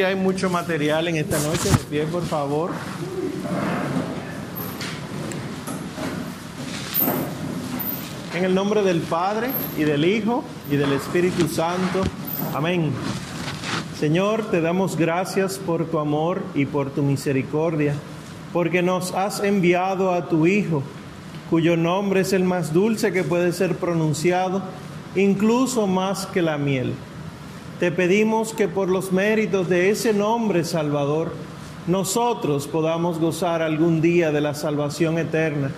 que hay mucho material en esta noche. De pie, por favor. En el nombre del Padre y del Hijo y del Espíritu Santo. Amén. Señor, te damos gracias por tu amor y por tu misericordia, porque nos has enviado a tu Hijo, cuyo nombre es el más dulce que puede ser pronunciado, incluso más que la miel. Te pedimos que por los méritos de ese nombre Salvador, nosotros podamos gozar algún día de la salvación eterna.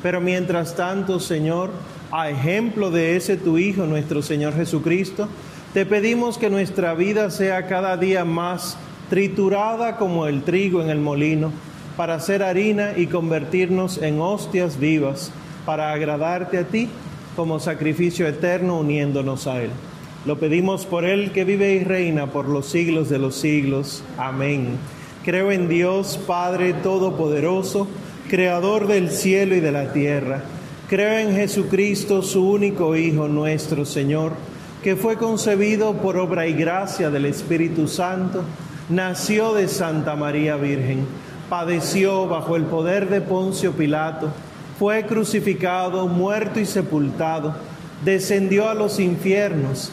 Pero mientras tanto, Señor, a ejemplo de ese tu Hijo, nuestro Señor Jesucristo, te pedimos que nuestra vida sea cada día más triturada como el trigo en el molino, para hacer harina y convertirnos en hostias vivas, para agradarte a ti como sacrificio eterno uniéndonos a Él. Lo pedimos por Él que vive y reina por los siglos de los siglos. Amén. Creo en Dios, Padre Todopoderoso, Creador del cielo y de la tierra. Creo en Jesucristo, su único Hijo, nuestro Señor que fue concebido por obra y gracia del Espíritu Santo, nació de Santa María Virgen, padeció bajo el poder de Poncio Pilato, fue crucificado, muerto y sepultado, descendió a los infiernos,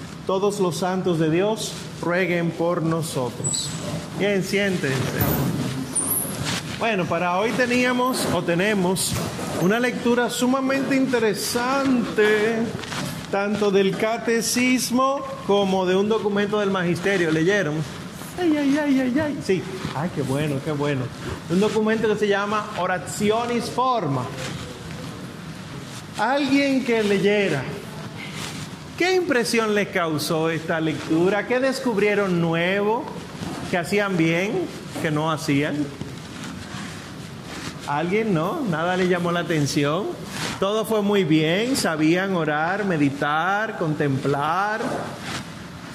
Todos los santos de Dios rueguen por nosotros. Bien, siéntense. Bueno, para hoy teníamos o tenemos una lectura sumamente interesante tanto del catecismo como de un documento del magisterio. ¿Leyeron? Ay, ay, ay, ay, ay. Sí, ay, qué bueno, qué bueno. Un documento que se llama Oraciones Forma. Alguien que leyera. ¿Qué impresión les causó esta lectura? ¿Qué descubrieron nuevo? ¿Que hacían bien? ¿Que no hacían? ¿Alguien no? ¿Nada le llamó la atención? Todo fue muy bien, sabían orar, meditar, contemplar,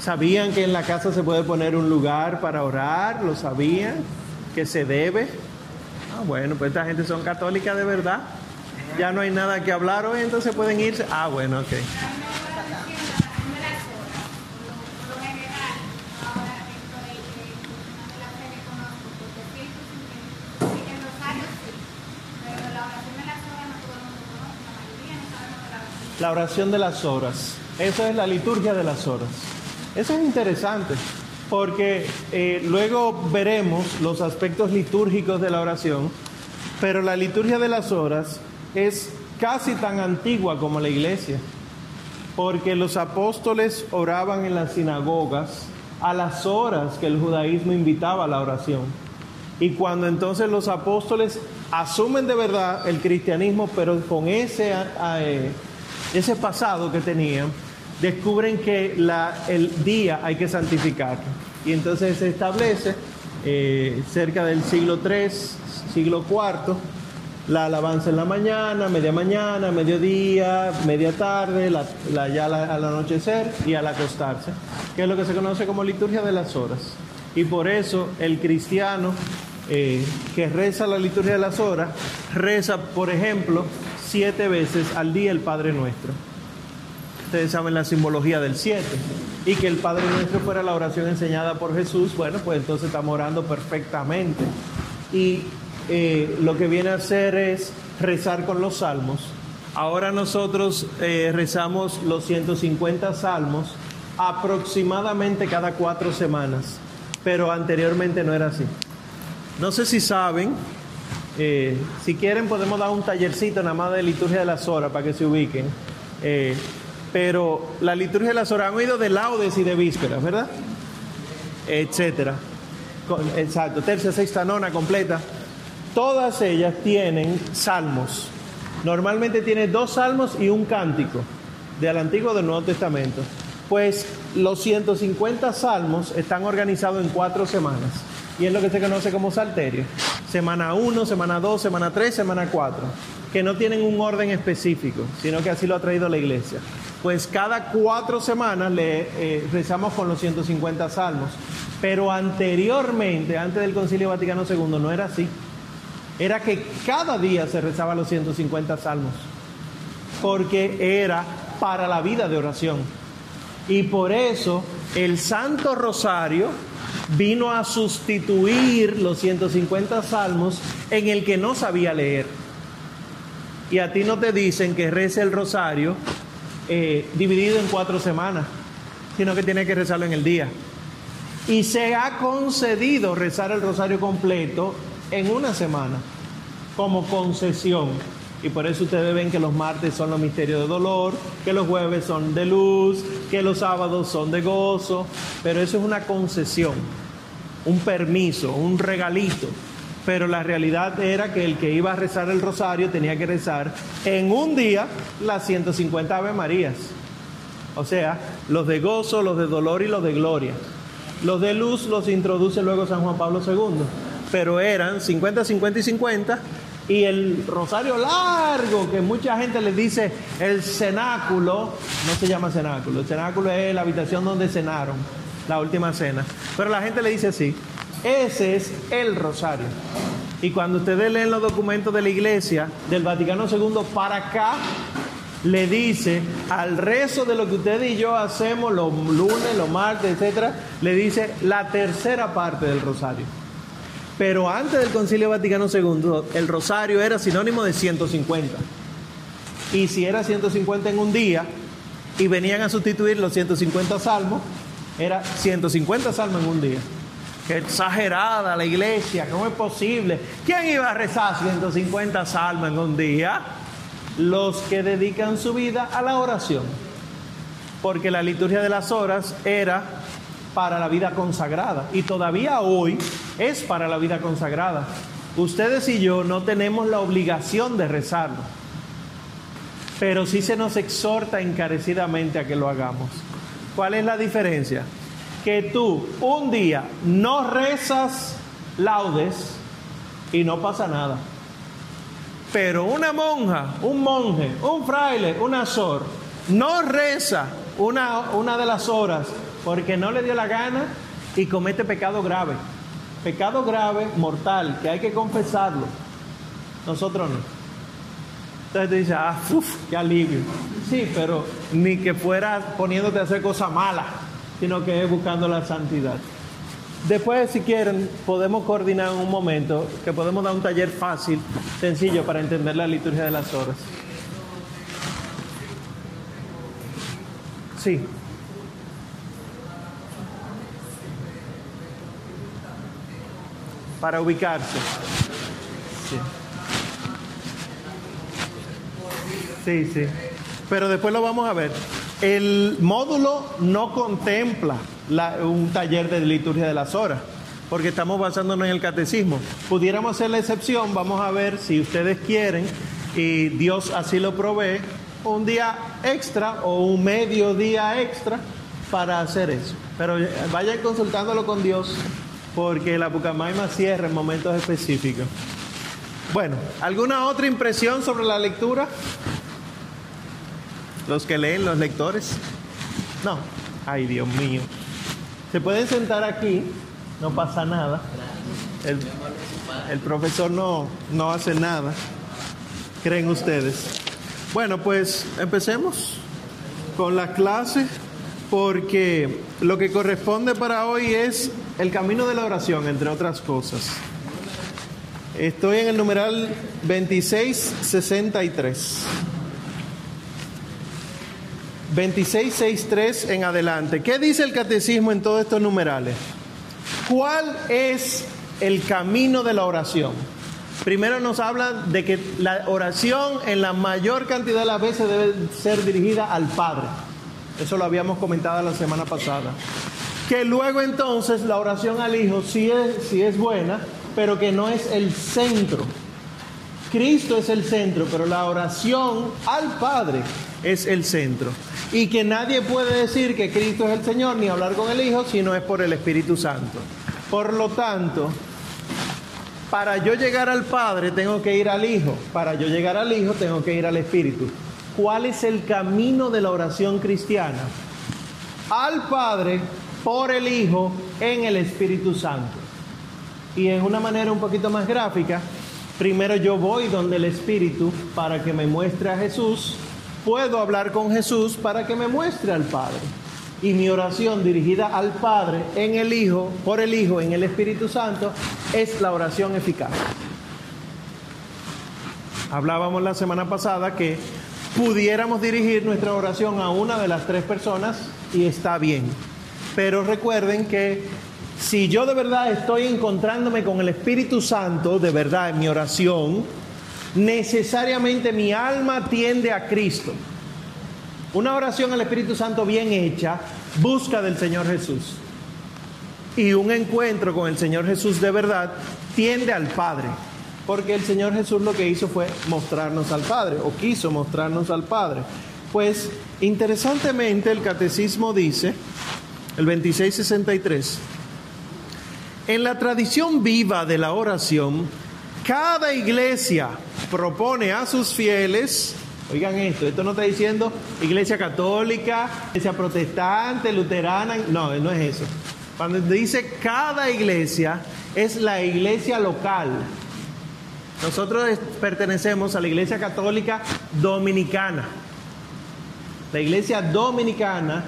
sabían que en la casa se puede poner un lugar para orar, lo sabían, que se debe. Ah, bueno, pues esta gente son católicas de verdad. Ya no hay nada que hablar hoy, entonces pueden irse. Ah, bueno, ok. La oración de las horas. Esa es la liturgia de las horas. Eso es interesante, porque eh, luego veremos los aspectos litúrgicos de la oración, pero la liturgia de las horas es casi tan antigua como la iglesia, porque los apóstoles oraban en las sinagogas a las horas que el judaísmo invitaba a la oración. Y cuando entonces los apóstoles asumen de verdad el cristianismo, pero con ese eh, ese pasado que tenían, descubren que el día hay que santificarlo. Y entonces se establece eh, cerca del siglo III, siglo IV, la alabanza en la mañana, media mañana, mediodía, media tarde, la, ya al anochecer y al acostarse, que es lo que se conoce como liturgia de las horas. Y por eso el cristiano eh, que reza la liturgia de las horas, reza, por ejemplo, siete veces al día el Padre Nuestro. Ustedes saben la simbología del siete. Y que el Padre Nuestro fuera la oración enseñada por Jesús, bueno, pues entonces estamos orando perfectamente. Y eh, lo que viene a hacer es rezar con los salmos. Ahora nosotros eh, rezamos los 150 salmos aproximadamente cada cuatro semanas, pero anteriormente no era así. No sé si saben, eh, si quieren podemos dar un tallercito nada más de liturgia de las horas para que se ubiquen. Eh, pero la liturgia de las horas, han oído de laudes y de vísperas, ¿verdad? Etcétera. exacto, tercia, sexta, nona, completa. Todas ellas tienen salmos. Normalmente tiene dos salmos y un cántico del Antiguo y del Nuevo Testamento. Pues los 150 salmos están organizados en cuatro semanas y es lo que se conoce como salterio semana 1, semana 2, semana 3, semana 4, que no tienen un orden específico, sino que así lo ha traído la iglesia. Pues cada cuatro semanas le eh, rezamos con los 150 salmos. Pero anteriormente, antes del Concilio Vaticano II, no era así. Era que cada día se rezaba los 150 salmos. Porque era para la vida de oración. Y por eso el Santo Rosario vino a sustituir los 150 salmos en el que no sabía leer. Y a ti no te dicen que rece el rosario eh, dividido en cuatro semanas, sino que tiene que rezarlo en el día. Y se ha concedido rezar el rosario completo en una semana, como concesión. Y por eso ustedes ven que los martes son los misterios de dolor, que los jueves son de luz, que los sábados son de gozo. Pero eso es una concesión, un permiso, un regalito. Pero la realidad era que el que iba a rezar el rosario tenía que rezar en un día las 150 Ave Marías. O sea, los de gozo, los de dolor y los de gloria. Los de luz los introduce luego San Juan Pablo II. Pero eran 50, 50 y 50 y el rosario largo, que mucha gente le dice el cenáculo, no se llama cenáculo, el cenáculo es la habitación donde cenaron, la última cena, pero la gente le dice así, ese es el rosario. Y cuando ustedes leen los documentos de la iglesia del Vaticano II para acá, le dice al rezo de lo que ustedes y yo hacemos los lunes, los martes, etcétera, le dice la tercera parte del rosario. Pero antes del Concilio Vaticano II, el rosario era sinónimo de 150. Y si era 150 en un día y venían a sustituir los 150 salmos, era 150 salmos en un día. Qué exagerada la iglesia, ¿cómo es posible? ¿Quién iba a rezar 150 salmos en un día? Los que dedican su vida a la oración. Porque la liturgia de las horas era para la vida consagrada y todavía hoy es para la vida consagrada. Ustedes y yo no tenemos la obligación de rezarlo, pero sí se nos exhorta encarecidamente a que lo hagamos. ¿Cuál es la diferencia? Que tú un día no rezas laudes y no pasa nada. Pero una monja, un monje, un fraile, un azor, no reza una, una de las horas porque no le dio la gana y comete pecado grave. Pecado grave, mortal, que hay que confesarlo. Nosotros no. Entonces te dice, ah, uff, qué alivio. Sí, pero ni que fuera poniéndote a hacer cosas malas, sino que es buscando la santidad. Después, si quieren, podemos coordinar en un momento, que podemos dar un taller fácil, sencillo, para entender la liturgia de las horas. Sí. Para ubicarse. Sí. sí, Pero después lo vamos a ver. El módulo no contempla un taller de liturgia de las horas, porque estamos basándonos en el catecismo. Pudiéramos hacer la excepción, vamos a ver si ustedes quieren y Dios así lo provee, un día extra o un medio día extra para hacer eso. Pero vayan consultándolo con Dios porque la Pucamaima cierra en momentos específicos. Bueno, ¿alguna otra impresión sobre la lectura? Los que leen, los lectores. No. Ay, Dios mío. Se pueden sentar aquí, no pasa nada. El, profesor no, no hace nada. ¿Creen ustedes? Bueno, pues empecemos con la clase porque lo que corresponde para hoy es el camino de la oración, entre otras cosas. Estoy en el numeral 2663. 2663 en adelante. ¿Qué dice el catecismo en todos estos numerales? ¿Cuál es el camino de la oración? Primero nos habla de que la oración en la mayor cantidad de las veces debe ser dirigida al Padre. Eso lo habíamos comentado la semana pasada. Que luego entonces la oración al Hijo sí es, es buena, pero que no es el centro. Cristo es el centro, pero la oración al Padre es el centro. Y que nadie puede decir que Cristo es el Señor ni hablar con el Hijo si no es por el Espíritu Santo. Por lo tanto, para yo llegar al Padre tengo que ir al Hijo, para yo llegar al Hijo tengo que ir al Espíritu. ¿Cuál es el camino de la oración cristiana? Al Padre, por el Hijo, en el Espíritu Santo. Y en una manera un poquito más gráfica, primero yo voy donde el Espíritu para que me muestre a Jesús, puedo hablar con Jesús para que me muestre al Padre. Y mi oración dirigida al Padre, en el Hijo, por el Hijo, en el Espíritu Santo, es la oración eficaz. Hablábamos la semana pasada que pudiéramos dirigir nuestra oración a una de las tres personas y está bien. Pero recuerden que si yo de verdad estoy encontrándome con el Espíritu Santo, de verdad en mi oración, necesariamente mi alma tiende a Cristo. Una oración al Espíritu Santo bien hecha busca del Señor Jesús. Y un encuentro con el Señor Jesús de verdad tiende al Padre. Porque el Señor Jesús lo que hizo fue mostrarnos al Padre, o quiso mostrarnos al Padre. Pues interesantemente el catecismo dice, el 2663, en la tradición viva de la oración, cada iglesia propone a sus fieles, oigan esto, esto no está diciendo iglesia católica, iglesia protestante, luterana, no, no es eso. Cuando dice cada iglesia, es la iglesia local, nosotros pertenecemos a la Iglesia Católica Dominicana. La Iglesia Dominicana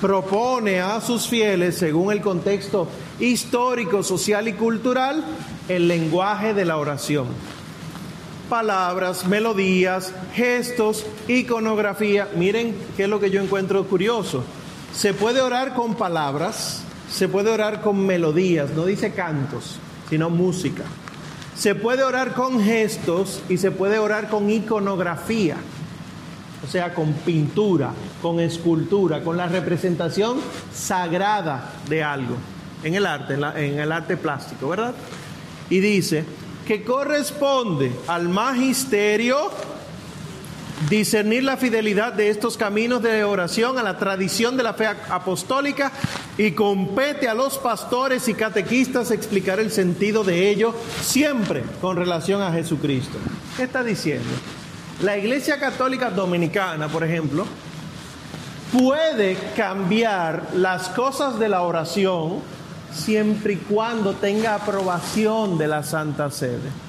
propone a sus fieles, según el contexto histórico, social y cultural, el lenguaje de la oración. Palabras, melodías, gestos, iconografía. Miren qué es lo que yo encuentro curioso. Se puede orar con palabras, se puede orar con melodías, no dice cantos, sino música. Se puede orar con gestos y se puede orar con iconografía, o sea, con pintura, con escultura, con la representación sagrada de algo en el arte, en, el arte plástico, ¿verdad? Y dice que corresponde al magisterio discernir la fidelidad de estos caminos de oración a la tradición de la fe apostólica y compete a los pastores y catequistas explicar el sentido de ello siempre con relación a Jesucristo. ¿Qué está diciendo? La Iglesia Católica Dominicana, por ejemplo, puede cambiar las cosas de la oración siempre y cuando tenga aprobación de la Santa Sede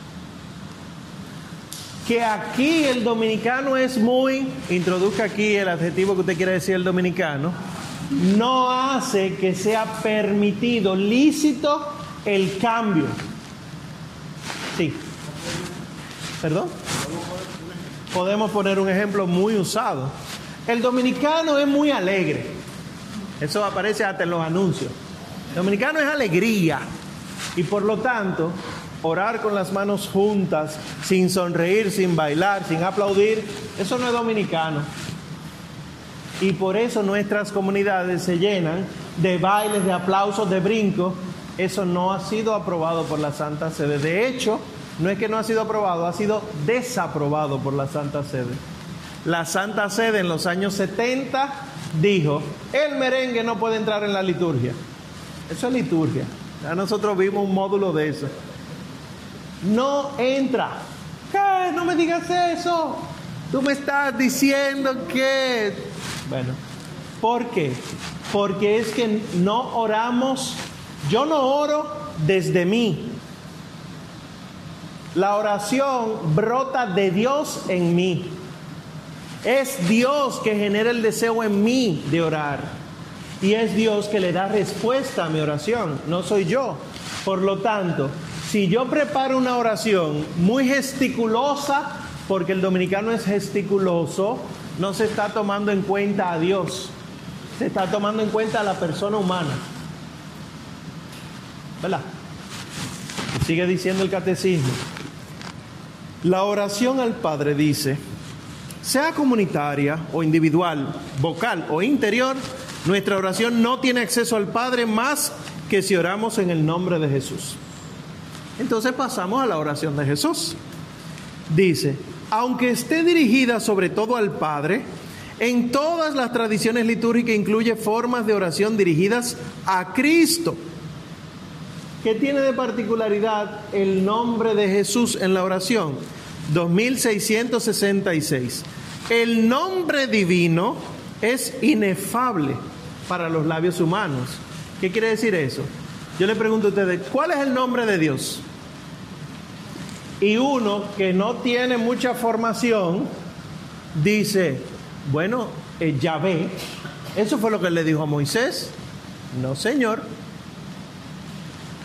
que aquí el dominicano es muy, introduzca aquí el adjetivo que usted quiere decir el dominicano, no hace que sea permitido, lícito el cambio. Sí. ¿Perdón? Podemos poner un ejemplo muy usado. El dominicano es muy alegre. Eso aparece hasta en los anuncios. El dominicano es alegría. Y por lo tanto, orar con las manos juntas, sin sonreír, sin bailar, sin aplaudir, eso no es dominicano. Y por eso nuestras comunidades se llenan de bailes, de aplausos, de brincos. Eso no ha sido aprobado por la Santa Sede. De hecho, no es que no ha sido aprobado, ha sido desaprobado por la Santa Sede. La Santa Sede en los años 70 dijo, el merengue no puede entrar en la liturgia. Eso es liturgia. Ya nosotros vimos un módulo de eso no entra. ¿Qué? No me digas eso. Tú me estás diciendo que... Bueno, ¿por qué? Porque es que no oramos, yo no oro desde mí. La oración brota de Dios en mí. Es Dios que genera el deseo en mí de orar. Y es Dios que le da respuesta a mi oración, no soy yo. Por lo tanto, si yo preparo una oración muy gesticulosa, porque el dominicano es gesticuloso, no se está tomando en cuenta a Dios, se está tomando en cuenta a la persona humana. ¿Verdad? sigue diciendo el catecismo. La oración al Padre dice, sea comunitaria o individual, vocal o interior, nuestra oración no tiene acceso al Padre más que si oramos en el nombre de Jesús. Entonces pasamos a la oración de Jesús. Dice, aunque esté dirigida sobre todo al Padre, en todas las tradiciones litúrgicas incluye formas de oración dirigidas a Cristo. ¿Qué tiene de particularidad el nombre de Jesús en la oración? 2666. El nombre divino es inefable para los labios humanos. ¿Qué quiere decir eso? Yo le pregunto a ustedes, ¿cuál es el nombre de Dios? Y uno que no tiene mucha formación dice, bueno, eh, Yahvé, eso fue lo que le dijo a Moisés. No, Señor.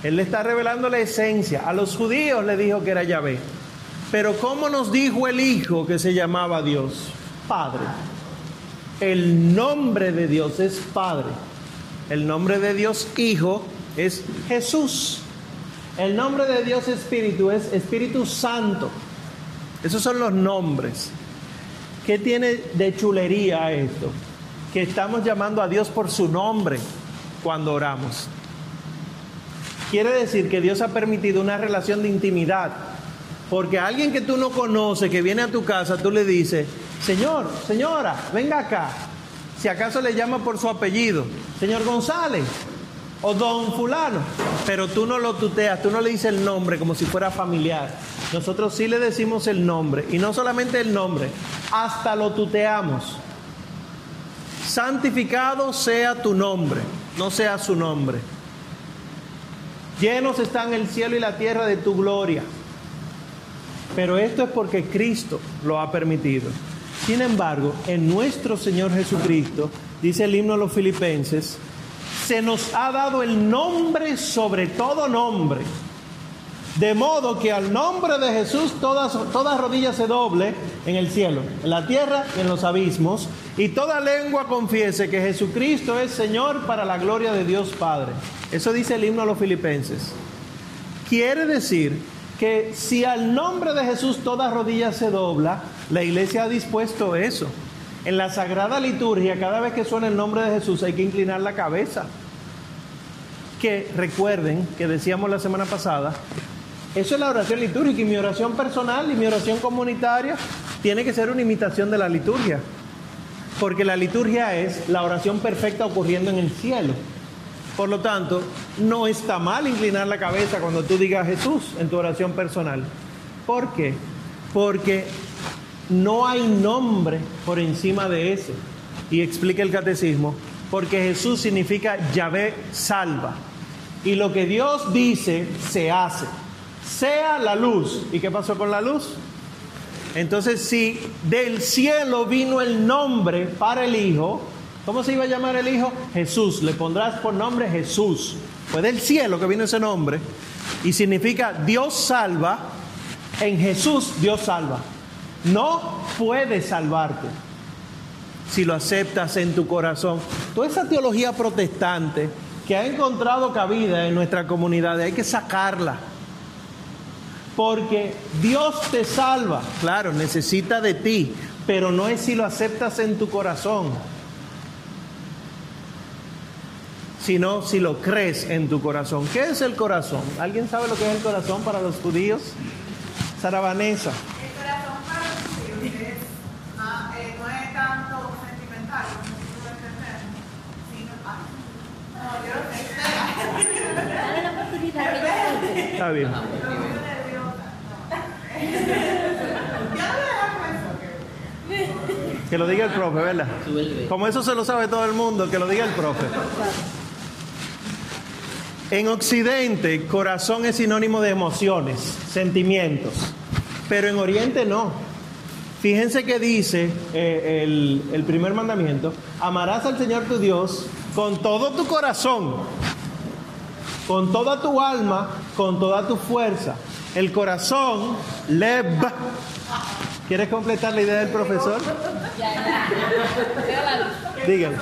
Él le está revelando la esencia. A los judíos le dijo que era Yahvé. Pero ¿cómo nos dijo el Hijo que se llamaba Dios? Padre. El nombre de Dios es Padre. El nombre de Dios Hijo es Jesús. El nombre de Dios Espíritu es Espíritu Santo. Esos son los nombres. ¿Qué tiene de chulería esto? Que estamos llamando a Dios por su nombre cuando oramos. Quiere decir que Dios ha permitido una relación de intimidad. Porque a alguien que tú no conoces, que viene a tu casa, tú le dices, Señor, señora, venga acá. Si acaso le llama por su apellido, señor González o don fulano, pero tú no lo tuteas, tú no le dices el nombre como si fuera familiar. Nosotros sí le decimos el nombre, y no solamente el nombre, hasta lo tuteamos. Santificado sea tu nombre, no sea su nombre. Llenos están el cielo y la tierra de tu gloria. Pero esto es porque Cristo lo ha permitido. Sin embargo, en nuestro Señor Jesucristo, dice el himno a los filipenses, se nos ha dado el nombre sobre todo nombre. De modo que al nombre de Jesús todas, toda se doble en el cielo, en la tierra y en los abismos, y toda lengua confiese que Jesucristo es Señor para la gloria de Dios Padre. Eso dice el himno a los filipenses. Quiere decir que si al nombre de Jesús toda rodilla se dobla, la iglesia ha dispuesto eso. En la sagrada liturgia, cada vez que suena el nombre de Jesús hay que inclinar la cabeza. Que recuerden que decíamos la semana pasada, eso es la oración litúrgica y mi oración personal y mi oración comunitaria tiene que ser una imitación de la liturgia. Porque la liturgia es la oración perfecta ocurriendo en el cielo. Por lo tanto, no está mal inclinar la cabeza cuando tú digas Jesús en tu oración personal. ¿Por qué? Porque no hay nombre por encima de ese. Y explica el catecismo, porque Jesús significa Yahvé salva. Y lo que Dios dice se hace. Sea la luz. ¿Y qué pasó con la luz? Entonces, si del cielo vino el nombre para el Hijo, ¿Cómo se iba a llamar el hijo? Jesús. Le pondrás por nombre Jesús. Fue del cielo que vino ese nombre. Y significa Dios salva. En Jesús Dios salva. No puede salvarte si lo aceptas en tu corazón. Toda esa teología protestante que ha encontrado cabida en nuestra comunidad, hay que sacarla. Porque Dios te salva. Claro, necesita de ti, pero no es si lo aceptas en tu corazón. sino si lo crees en tu corazón. ¿Qué es el corazón? ¿Alguien sabe lo que es el corazón para los judíos? Sara Vanessa. El corazón para los judíos es, ah, eh, no es tanto sentimental, como si tú lo entender, sino, ah, no, yo lo sé. Dale la oportunidad que yo cuente. Está bien. Yo estoy nerviosa, no. Yo no voy a dejar con eso. Que lo diga el profe, ¿verdad? Como eso se lo sabe todo el mundo, que lo diga el profe. En Occidente, corazón es sinónimo de emociones, sentimientos, pero en Oriente no. Fíjense que dice eh, el, el primer mandamiento, amarás al Señor tu Dios con todo tu corazón, con toda tu alma, con toda tu fuerza. El corazón, lev. ¿Quieres completar la idea del profesor? Ser.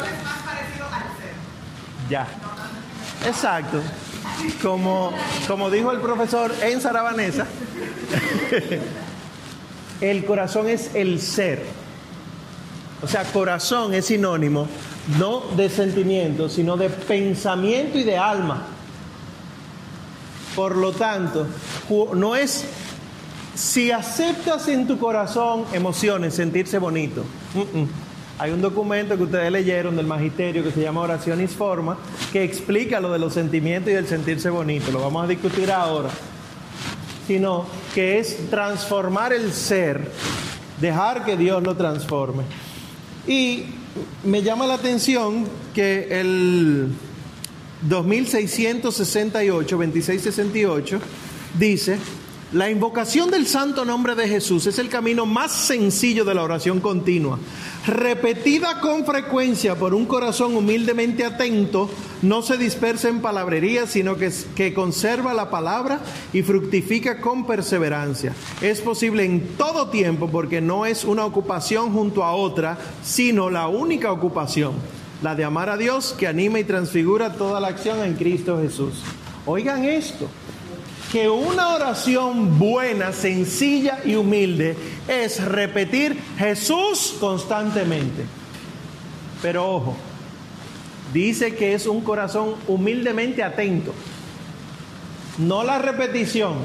Ya. Exacto. Como, como dijo el profesor en Sarabanesa, el corazón es el ser. O sea, corazón es sinónimo no de sentimiento, sino de pensamiento y de alma. Por lo tanto, no es si aceptas en tu corazón emociones, sentirse bonito. Hay un documento que ustedes leyeron del magisterio que se llama Oraciones Forma, que explica lo de los sentimientos y el sentirse bonito. Lo vamos a discutir ahora. Sino que es transformar el ser, dejar que Dios lo transforme. Y me llama la atención que el 2668, 2668, dice, la invocación del santo nombre de Jesús es el camino más sencillo de la oración continua. Repetida con frecuencia por un corazón humildemente atento, no se dispersa en palabrería, sino que, que conserva la palabra y fructifica con perseverancia. Es posible en todo tiempo porque no es una ocupación junto a otra, sino la única ocupación, la de amar a Dios que anima y transfigura toda la acción en Cristo Jesús. Oigan esto que una oración buena, sencilla y humilde es repetir Jesús constantemente. Pero ojo, dice que es un corazón humildemente atento. No la repetición,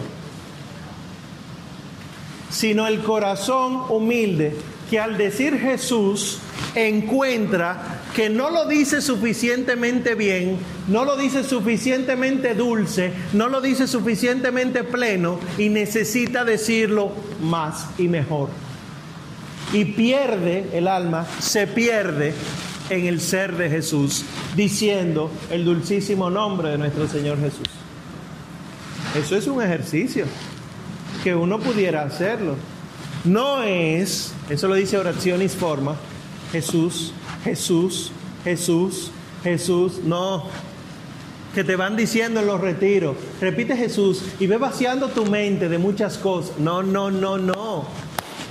sino el corazón humilde que al decir Jesús encuentra que no lo dice suficientemente bien, no lo dice suficientemente dulce, no lo dice suficientemente pleno y necesita decirlo más y mejor. Y pierde el alma, se pierde en el ser de Jesús, diciendo el dulcísimo nombre de nuestro Señor Jesús. Eso es un ejercicio que uno pudiera hacerlo. No es, eso lo dice Oraciones Forma, Jesús, Jesús, Jesús, Jesús, no. Que te van diciendo en los retiros, repite Jesús y ve vaciando tu mente de muchas cosas. No, no, no, no.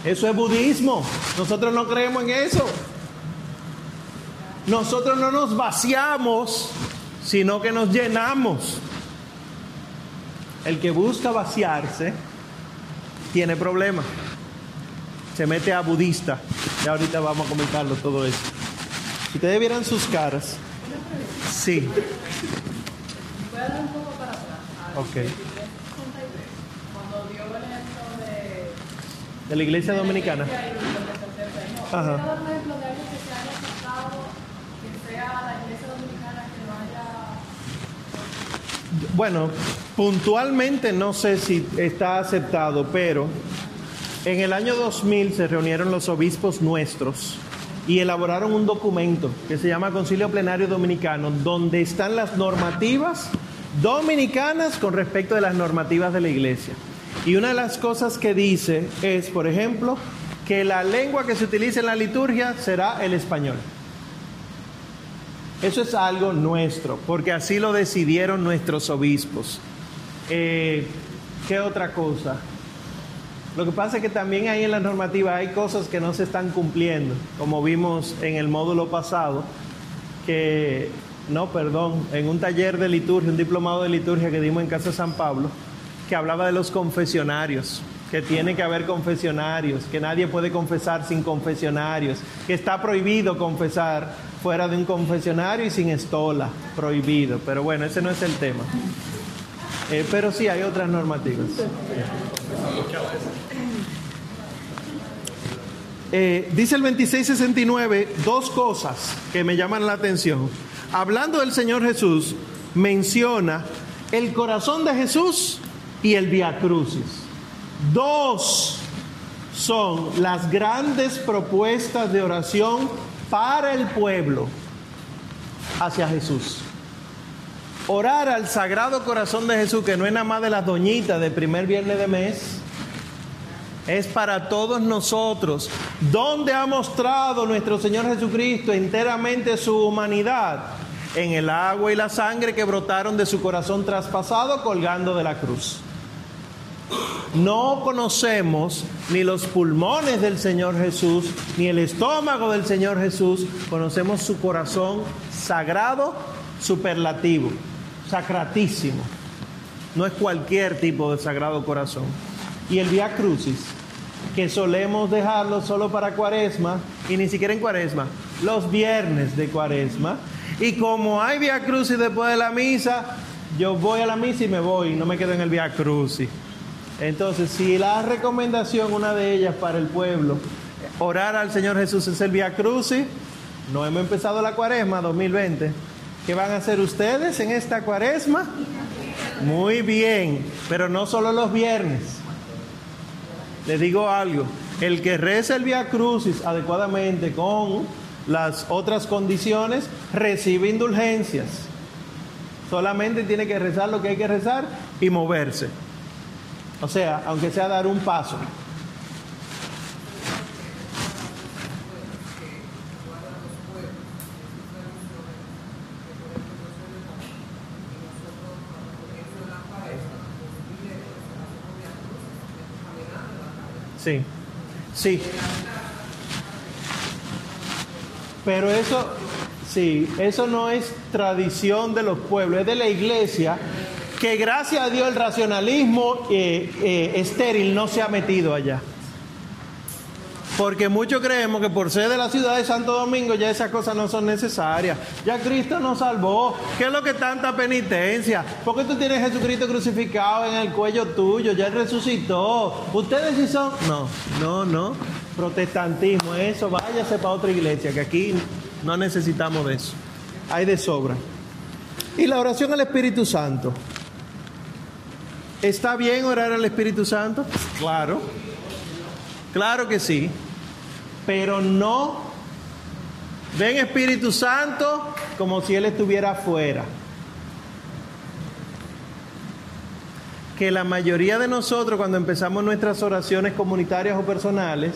Eso es budismo. Nosotros no creemos en eso. Nosotros no nos vaciamos, sino que nos llenamos. El que busca vaciarse tiene problemas. Se mete a budista. Y ahorita vamos a comentarlo todo eso. Si ustedes vieran sus caras. Sí. Voy a dar un poco para atrás. Ok. 63, Cuando dio el ejemplo de. De la iglesia dominicana. Ajá. Bueno, puntualmente no sé si está aceptado, pero en el año 2000 se reunieron los obispos nuestros y elaboraron un documento que se llama Concilio Plenario Dominicano, donde están las normativas dominicanas con respecto de las normativas de la iglesia. Y una de las cosas que dice es, por ejemplo, que la lengua que se utiliza en la liturgia será el español. Eso es algo nuestro, porque así lo decidieron nuestros obispos. Eh, ¿Qué otra cosa? Lo que pasa es que también ahí en la normativa hay cosas que no se están cumpliendo, como vimos en el módulo pasado, que, no, perdón, en un taller de liturgia, un diplomado de liturgia que dimos en Casa San Pablo, que hablaba de los confesionarios, que tiene que haber confesionarios, que nadie puede confesar sin confesionarios, que está prohibido confesar fuera de un confesionario y sin estola, prohibido. Pero bueno, ese no es el tema. Eh, pero sí hay otras normativas. Eh, dice el 2669 dos cosas que me llaman la atención. Hablando del Señor Jesús, menciona el corazón de Jesús y el Via Crucis. Dos son las grandes propuestas de oración para el pueblo hacia Jesús. Orar al Sagrado Corazón de Jesús, que no es nada más de las doñitas del primer viernes de mes, es para todos nosotros. ¿Dónde ha mostrado nuestro Señor Jesucristo enteramente su humanidad? En el agua y la sangre que brotaron de su corazón traspasado colgando de la cruz. No conocemos ni los pulmones del Señor Jesús, ni el estómago del Señor Jesús, conocemos su corazón sagrado, superlativo, sacratísimo. No es cualquier tipo de sagrado corazón. Y el Via Crucis, que solemos dejarlo solo para Cuaresma, y ni siquiera en Cuaresma, los viernes de Cuaresma. Y como hay Via Crucis después de la misa, yo voy a la misa y me voy, no me quedo en el Via Crucis. Entonces, si la recomendación, una de ellas para el pueblo, orar al Señor Jesús es el Via Crucis. No hemos empezado la cuaresma 2020. ¿Qué van a hacer ustedes en esta cuaresma? Muy bien, pero no solo los viernes. Les digo algo, el que reza el Via Crucis adecuadamente con las otras condiciones recibe indulgencias. Solamente tiene que rezar lo que hay que rezar y moverse. O sea, aunque sea dar un paso. Sí, sí. Pero eso, sí, eso no es tradición de los pueblos, es de la iglesia que gracias a Dios el racionalismo eh, eh, estéril no se ha metido allá. Porque muchos creemos que por ser de la ciudad de Santo Domingo ya esas cosas no son necesarias. Ya Cristo nos salvó. ¿Qué es lo que tanta penitencia? Porque tú tienes Jesucristo crucificado en el cuello tuyo, ya resucitó. Ustedes sí son... No, no, no. Protestantismo, eso, váyase para otra iglesia, que aquí no necesitamos de eso. Hay de sobra. Y la oración al Espíritu Santo. ¿Está bien orar al Espíritu Santo? Claro. Claro que sí. Pero no ven Espíritu Santo como si Él estuviera afuera. Que la mayoría de nosotros cuando empezamos nuestras oraciones comunitarias o personales,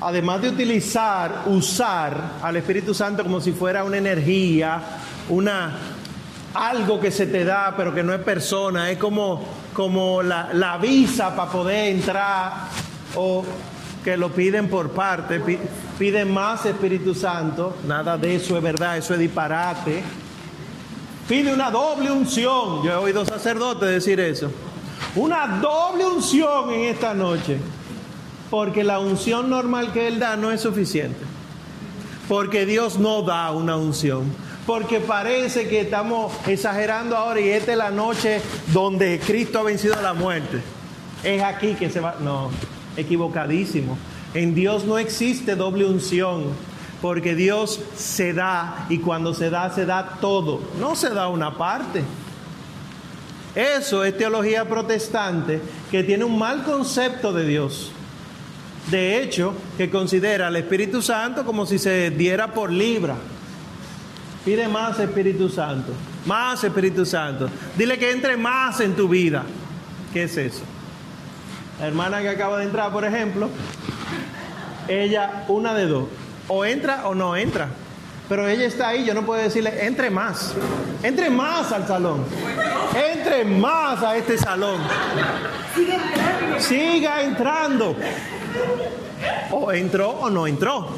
además de utilizar, usar al Espíritu Santo como si fuera una energía, una algo que se te da pero que no es persona, es como, como la, la visa para poder entrar o que lo piden por parte, piden más Espíritu Santo, nada de eso es verdad, eso es disparate. Pide una doble unción, yo he oído sacerdotes decir eso, una doble unción en esta noche, porque la unción normal que Él da no es suficiente, porque Dios no da una unción, porque parece que estamos exagerando ahora y esta es la noche donde Cristo ha vencido la muerte. Es aquí que se va, no, equivocadísimo. En Dios no existe doble unción, porque Dios se da y cuando se da, se da todo, no se da una parte. Eso es teología protestante que tiene un mal concepto de Dios. De hecho, que considera al Espíritu Santo como si se diera por libra. Pide más Espíritu Santo, más Espíritu Santo. Dile que entre más en tu vida. ¿Qué es eso? La hermana que acaba de entrar, por ejemplo, ella, una de dos, o entra o no entra. Pero ella está ahí, yo no puedo decirle, entre más, entre más al salón, entre más a este salón. Siga entrando. O entró o no entró.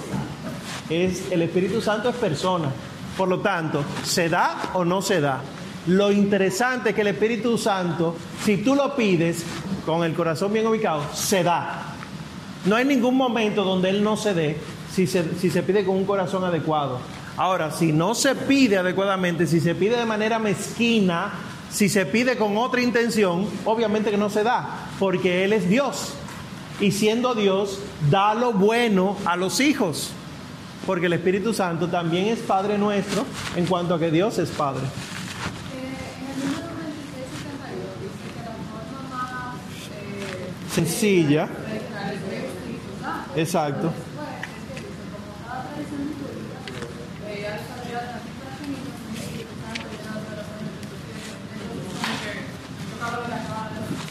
Es, el Espíritu Santo es persona. Por lo tanto, ¿se da o no se da? Lo interesante es que el Espíritu Santo, si tú lo pides con el corazón bien ubicado, se da. No hay ningún momento donde Él no se dé si se, si se pide con un corazón adecuado. Ahora, si no se pide adecuadamente, si se pide de manera mezquina, si se pide con otra intención, obviamente que no se da, porque Él es Dios. Y siendo Dios, da lo bueno a los hijos, porque el Espíritu Santo también es Padre nuestro en cuanto a que Dios es Padre. Sencilla. Exacto.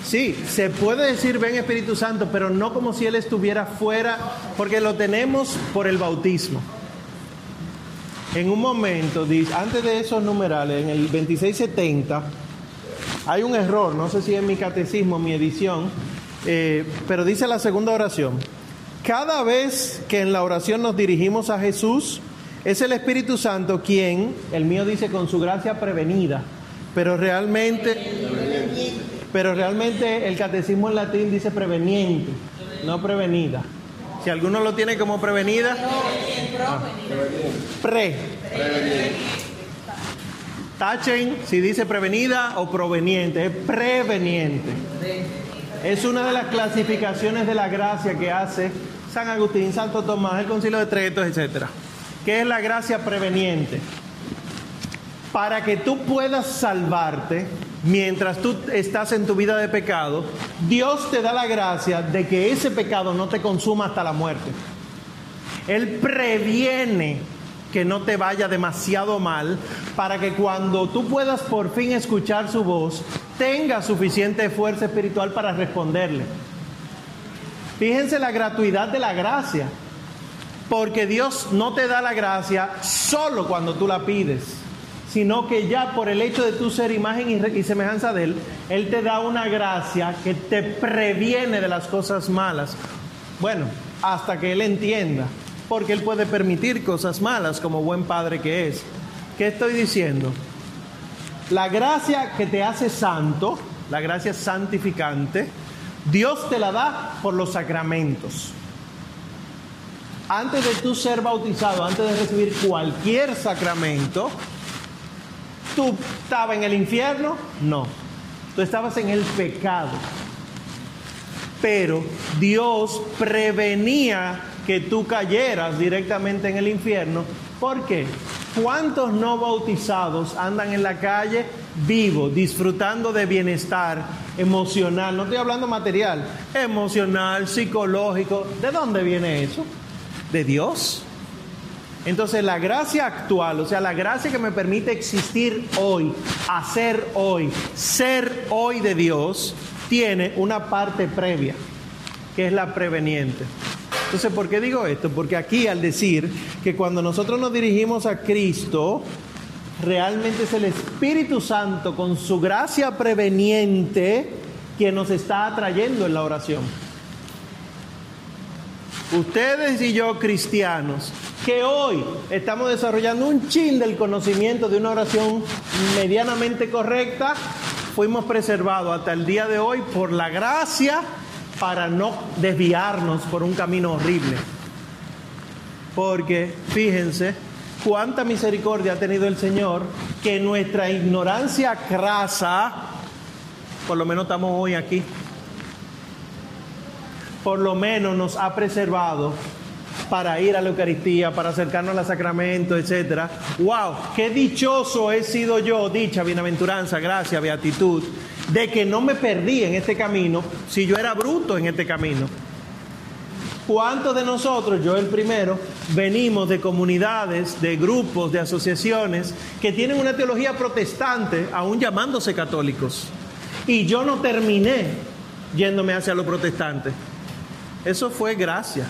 Sí, se puede decir ven Espíritu Santo, pero no como si Él estuviera fuera, porque lo tenemos por el bautismo. En un momento, antes de esos numerales, en el 2670, hay un error, no sé si en mi catecismo, mi edición, eh, pero dice la segunda oración, cada vez que en la oración nos dirigimos a Jesús, es el Espíritu Santo quien, el mío dice con su gracia prevenida, pero realmente, pero realmente el catecismo en latín dice preveniente, no prevenida. Si alguno lo tiene como prevenida, pre. Tachen si dice prevenida o proveniente, es preveniente. Es una de las clasificaciones de la gracia que hace San Agustín, Santo Tomás, el Concilio de Trento, etc. Que es la gracia preveniente. Para que tú puedas salvarte mientras tú estás en tu vida de pecado, Dios te da la gracia de que ese pecado no te consuma hasta la muerte. Él previene que no te vaya demasiado mal para que cuando tú puedas por fin escuchar su voz, tengas suficiente fuerza espiritual para responderle. Fíjense la gratuidad de la gracia, porque Dios no te da la gracia solo cuando tú la pides, sino que ya por el hecho de tu ser imagen y, semejanza de Él, Él te da una gracia que te previene de las cosas malas. Bueno, hasta que Él entienda porque Él puede permitir cosas malas como buen padre que es. ¿Qué estoy diciendo? La gracia que te hace santo, la gracia santificante, Dios te la da por los sacramentos. Antes de tú ser bautizado, antes de recibir cualquier sacramento, ¿tú estabas en el infierno? No, tú estabas en el pecado. Pero Dios prevenía que tú cayeras directamente en el infierno. ¿Por qué? ¿Cuántos no bautizados andan en la calle vivos, disfrutando de bienestar emocional? No estoy hablando material, emocional, psicológico. ¿De dónde viene eso? De Dios. Entonces la gracia actual, o sea, la gracia que me permite existir hoy, hacer hoy, ser hoy de Dios, tiene una parte previa, que es la preveniente. Entonces, ¿por qué digo esto? Porque aquí al decir que cuando nosotros nos dirigimos a Cristo, realmente es el Espíritu Santo con su gracia preveniente que nos está atrayendo en la oración. Ustedes y yo cristianos, que hoy estamos desarrollando un chin del conocimiento de una oración medianamente correcta, fuimos preservados hasta el día de hoy por la gracia para no desviarnos por un camino horrible. Porque fíjense cuánta misericordia ha tenido el Señor que nuestra ignorancia crasa, por lo menos estamos hoy aquí, por lo menos nos ha preservado para ir a la Eucaristía, para acercarnos al sacramento, etcétera. ¡Wow! ¡Qué dichoso he sido yo! Dicha, bienaventuranza, gracia, beatitud, de que no me perdí en este camino si yo era bruto en este camino. ¿Cuántos de nosotros, yo el primero, venimos de comunidades, de grupos, de asociaciones que tienen una teología protestante, aún llamándose católicos? Y yo no terminé yéndome hacia lo protestante. Eso fue gracia.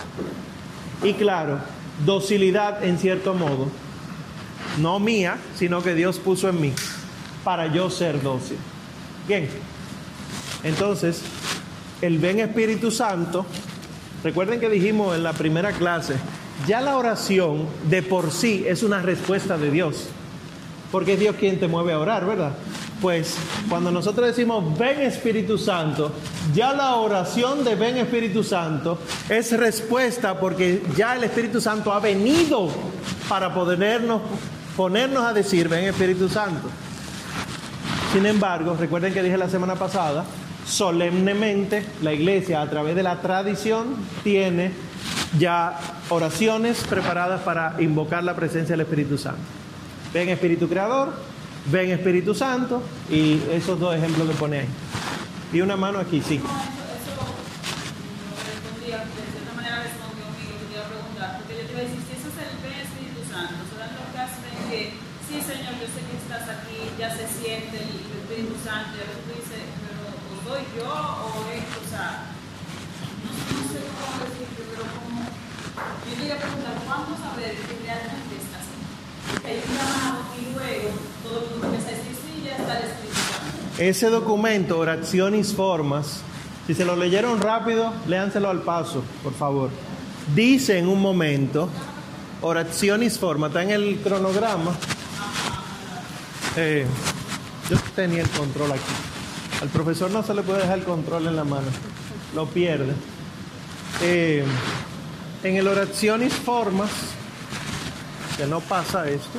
Y claro, docilidad en cierto modo, no mía, sino que Dios puso en mí para yo ser dócil. Bien, entonces, el ven Espíritu Santo, recuerden que dijimos en la primera clase, ya la oración de por sí es una respuesta de Dios, porque es Dios quien te mueve a orar, ¿verdad? Pues cuando nosotros decimos ven Espíritu Santo, ya la oración de ven Espíritu Santo es respuesta porque ya el Espíritu Santo ha venido para podernos ponernos a decir ven Espíritu Santo. Sin embargo, recuerden que dije la semana pasada, solemnemente la iglesia a través de la tradición tiene ya oraciones preparadas para invocar la presencia del Espíritu Santo. Ven Espíritu Creador, ven Espíritu Santo y esos dos ejemplos que pone ahí. Y una mano aquí, sí. ya se siente el Espíritu Santo, y a veces tú dices, pero ¿o soy yo o es, o sea, no, no sé cómo decirlo, pero como, yo llegué a preguntar, ¿cuándo saber que realmente es así? Hay un llamado y luego todo el mundo empieza a decir, sí, ya está Santo. Ese documento, Oraciones Formas, si se lo leyeron rápido, léanselo al paso, por favor. Dice en un momento, Oraciones Formas, está en el cronograma. Eh, yo tenía el control aquí. Al profesor no se le puede dejar el control en la mano, lo pierde. Eh, en el oraciones formas, que no pasa esto.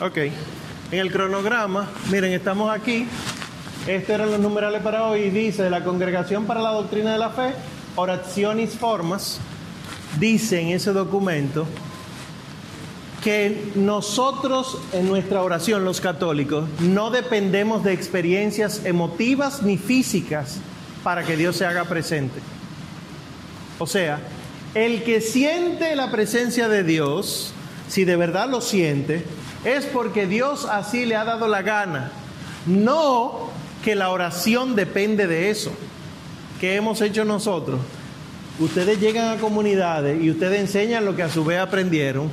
Ok, En el cronograma, miren, estamos aquí. Estos eran los numerales para hoy. Dice la Congregación para la Doctrina de la Fe, oraciones formas. Dice en ese documento que nosotros en nuestra oración, los católicos, no dependemos de experiencias emotivas ni físicas para que Dios se haga presente. O sea, el que siente la presencia de Dios, si de verdad lo siente, es porque Dios así le ha dado la gana. No que la oración depende de eso. que hemos hecho nosotros? Ustedes llegan a comunidades y ustedes enseñan lo que a su vez aprendieron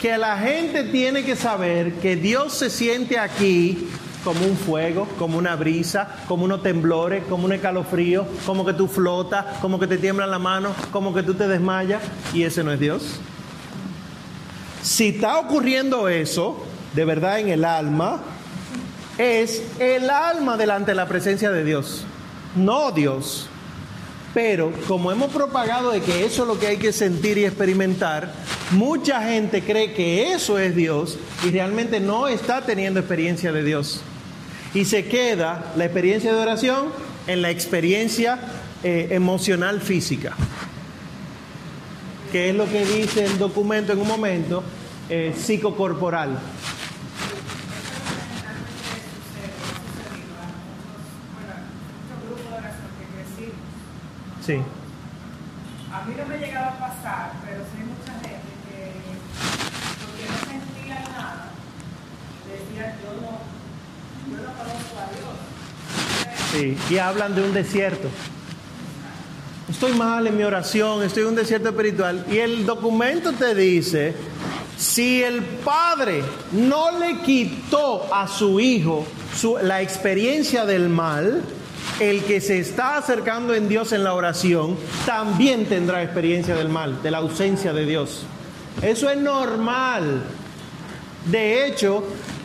que la gente tiene que saber que Dios se siente aquí como un fuego, como una brisa, como unos temblores, como un escalofrío, como que tú flotas, como que te tiembla la mano, como que tú te desmayas, y ese no es Dios. Si está ocurriendo eso, de verdad en el alma, es el alma delante de la presencia de Dios, no Dios. Pero como hemos propagado de que eso es lo que hay que sentir y experimentar, mucha gente cree que eso es Dios y realmente no está teniendo experiencia de Dios. Y se queda la experiencia de oración en la experiencia eh, emocional física, que es lo que dice el documento en un momento, eh, psicocorporal. Sí. A mí no me llegaba a pasar, pero sí hay mucha gente que, porque no sentía nada, decía, yo no, yo no conozco a Dios. Sí, y hablan de un desierto. Estoy mal en mi oración, estoy en un desierto espiritual. Y el documento te dice, si el padre no le quitó a su hijo su, la experiencia del mal, el que se está acercando en Dios en la oración también tendrá experiencia del mal, de la ausencia de Dios. Eso es normal. De hecho,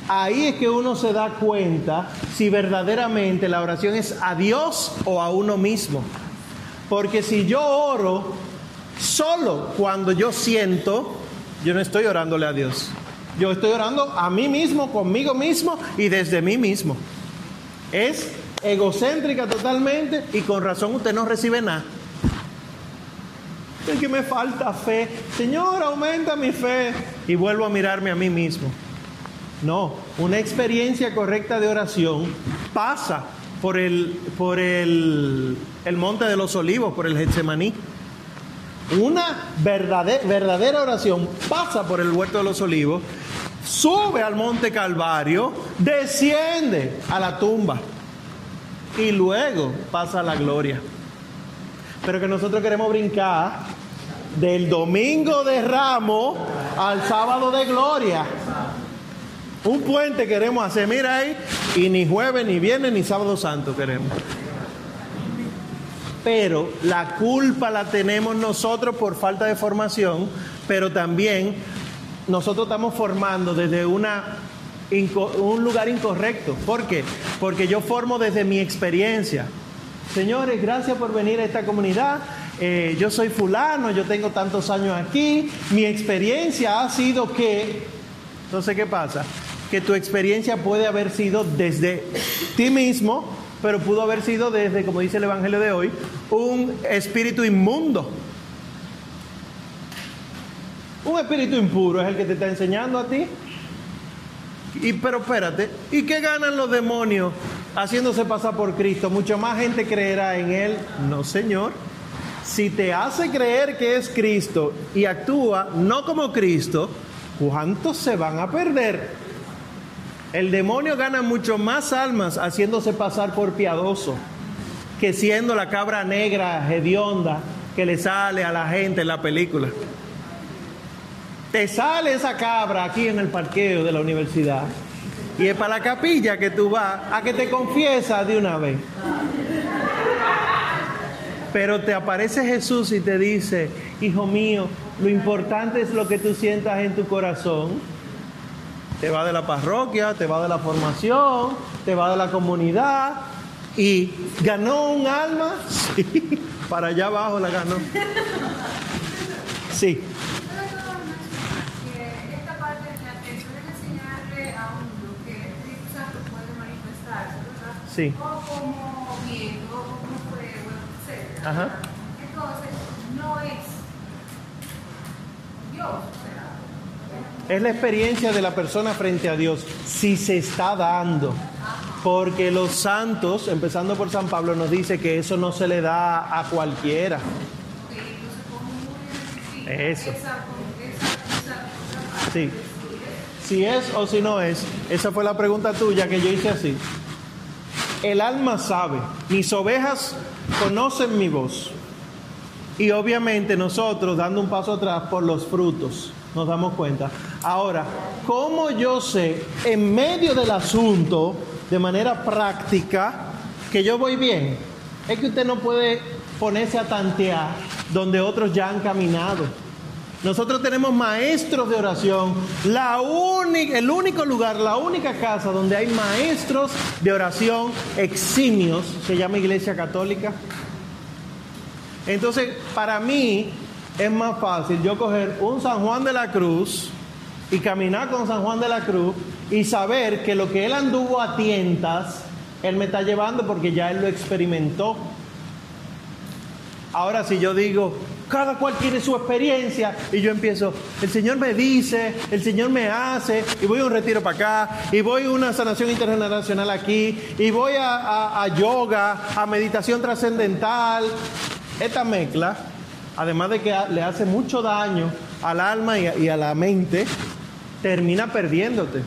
ahí es que uno se da cuenta si verdaderamente la oración es a Dios o a uno mismo. Porque si yo oro solo cuando yo siento, yo no estoy orándole a Dios. Yo estoy orando a mí mismo, conmigo mismo y desde mí mismo. Es egocéntrica totalmente y con razón usted no recibe nada. Es que me falta fe. Señor, aumenta mi fe. Y vuelvo a mirarme a mí mismo. No, una experiencia correcta de oración pasa por el, por el, el monte de los olivos, por el Getsemaní. Una verdadera, verdadera oración pasa por el huerto de los olivos, sube al monte Calvario, desciende a la tumba y luego pasa la gloria. Pero que nosotros queremos brincar del domingo de ramo al sábado de gloria. Un puente queremos hacer, mira ahí, y ni jueves, ni viernes, ni sábado santo queremos. Pero la culpa la tenemos nosotros por falta de formación, pero también nosotros estamos formando desde una un lugar incorrecto. ¿Por qué? Porque yo formo desde mi experiencia. Señores, gracias por venir a esta comunidad. Eh, yo soy fulano, yo tengo tantos años aquí. Mi experiencia ha sido que... Entonces, ¿qué pasa? Que tu experiencia puede haber sido desde ti mismo, pero pudo haber sido desde, como dice el Evangelio de hoy, un espíritu inmundo. Un espíritu impuro es el que te está enseñando a ti y pero espérate, ¿y qué ganan los demonios haciéndose pasar por Cristo? Mucho más gente creerá en él. No, Señor. Si te hace creer que es Cristo y actúa no como Cristo, ¿cuántos se van a perder? El demonio gana mucho más almas haciéndose pasar por piadoso que siendo la cabra negra hedionda que le sale a la gente en la película. Te sale esa cabra aquí en el parqueo de la universidad y es para la capilla que tú vas a que te confiesas de una vez. Pero te aparece Jesús y te dice, hijo mío, lo importante es lo que tú sientas en tu corazón. Te va de la parroquia, te va de la formación, te va de la comunidad y ganó un alma. Sí, para allá abajo la ganó. Sí. Sí. o como viendo, etc. Ajá. Entonces, no es Dios, o sea, Es la experiencia de la persona frente a Dios, si se está dando. Porque los santos, empezando por San Pablo, nos dice que eso no se le da a cualquiera. ok, entonces, ¿cómo uno identifica Eso. Sí. Si es o si no es, esa fue la pregunta tuya que yo hice así. El alma sabe, mis ovejas conocen mi voz. Y obviamente nosotros, dando un paso atrás por los frutos, nos damos cuenta. Ahora, ¿cómo yo sé en medio del asunto, de manera práctica, que yo voy bien? Es que usted no puede ponerse a tantear donde otros ya han caminado. Nosotros tenemos maestros de oración. El único lugar, la única casa donde hay maestros de oración eximios se llama Iglesia Católica. Entonces, para mí es más fácil yo coger un San Juan de la Cruz y caminar con San Juan de la Cruz y saber que lo que él anduvo a tientas, él me está llevando porque ya él lo experimentó. Ahora si yo digo, cada cual tiene su experiencia y yo empiezo, el Señor me dice, el Señor me hace, y voy a un retiro para acá, y voy a una sanación internacional aquí, y voy a, yoga, a meditación trascendental. Esta mezcla, además de que le hace mucho daño al alma y a- y a la mente, termina perdiéndote.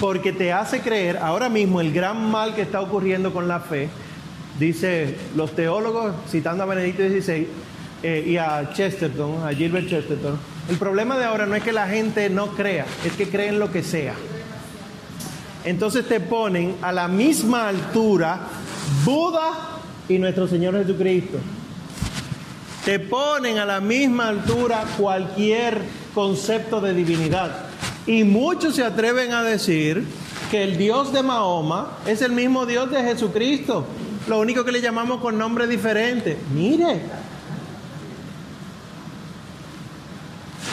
Porque te hace creer, ahora mismo el gran mal que está ocurriendo con la fe, dice los teólogos, citando a Benedicto XVI eh, y a Chesterton, a Gilbert Chesterton, el problema de ahora no es que la gente no crea, es que creen lo que sea. Entonces te ponen a la misma altura Buda y nuestro Señor Jesucristo. Te ponen a la misma altura cualquier concepto de divinidad. Y muchos se atreven a decir que el Dios de Mahoma es el mismo Dios de Jesucristo. Lo único que le llamamos con nombre diferente. Mire.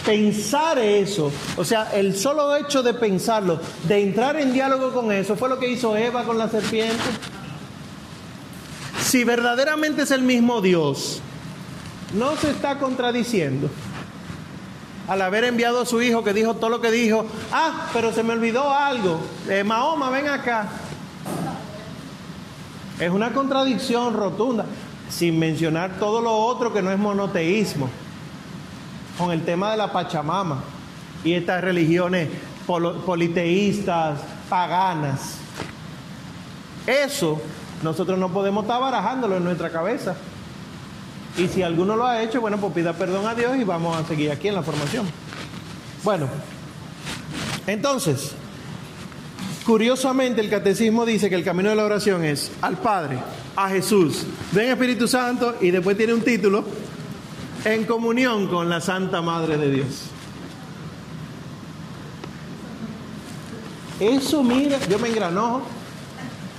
Pensar eso, o sea, el solo hecho de pensarlo, de entrar en diálogo con eso, fue lo que hizo Eva con la serpiente. Si verdaderamente es el mismo Dios, no se está contradiciendo al haber enviado a su hijo que dijo todo lo que dijo. Ah, pero se me olvidó algo. Eh, Mahoma, ven acá. Es una contradicción rotunda, sin mencionar todo lo otro que no es monoteísmo, con el tema de la Pachamama y estas religiones politeístas, paganas. Eso nosotros no podemos estar barajándolo en nuestra cabeza. Y si alguno lo ha hecho, bueno, pues pida perdón a Dios y vamos a seguir aquí en la formación. Bueno, entonces, curiosamente el catecismo dice que el camino de la oración es al Padre, a Jesús, ven Espíritu Santo y después tiene un título, en comunión con la Santa Madre de Dios. Eso, mira, yo me engranojo.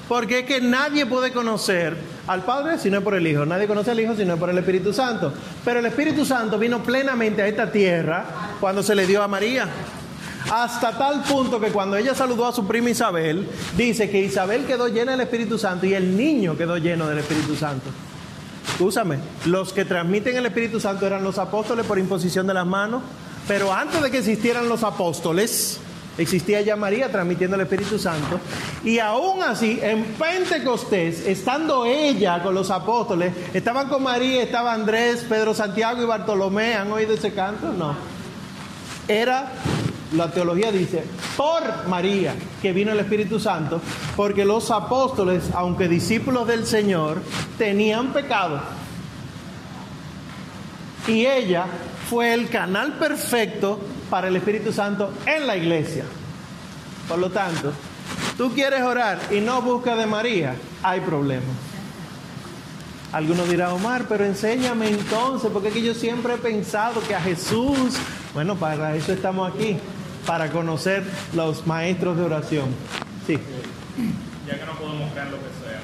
Porque es que nadie puede conocer al Padre si no es por el Hijo. Nadie conoce al Hijo si no es por el Espíritu Santo. Pero el Espíritu Santo vino plenamente a esta tierra cuando se le dio a María. Hasta tal punto que cuando ella saludó a su prima Isabel, dice que Isabel quedó llena del Espíritu Santo y el niño quedó lleno del Espíritu Santo. Los que transmiten el Espíritu Santo eran los apóstoles por imposición de las manos, pero antes de que existieran los apóstoles, existía ya María transmitiendo el Espíritu Santo, y aún así, en Pentecostés, estando ella con los apóstoles, estaban con María, estaba Andrés, Pedro, Santiago y Bartolomé, ¿han oído ese canto? No. Era, la teología dice, por María que vino el Espíritu Santo, porque los apóstoles, aunque discípulos del Señor, tenían pecado. Y ella fue el canal perfecto para el Espíritu Santo en la iglesia. Por lo tanto, tú quieres orar y no buscas de María, hay problema. Algunos dirán, Omar, pero enséñame entonces, porque es que yo siempre he pensado que a Jesús, bueno, para eso estamos aquí, para conocer los maestros de oración. Sí, ya que no podemos creer lo que sea,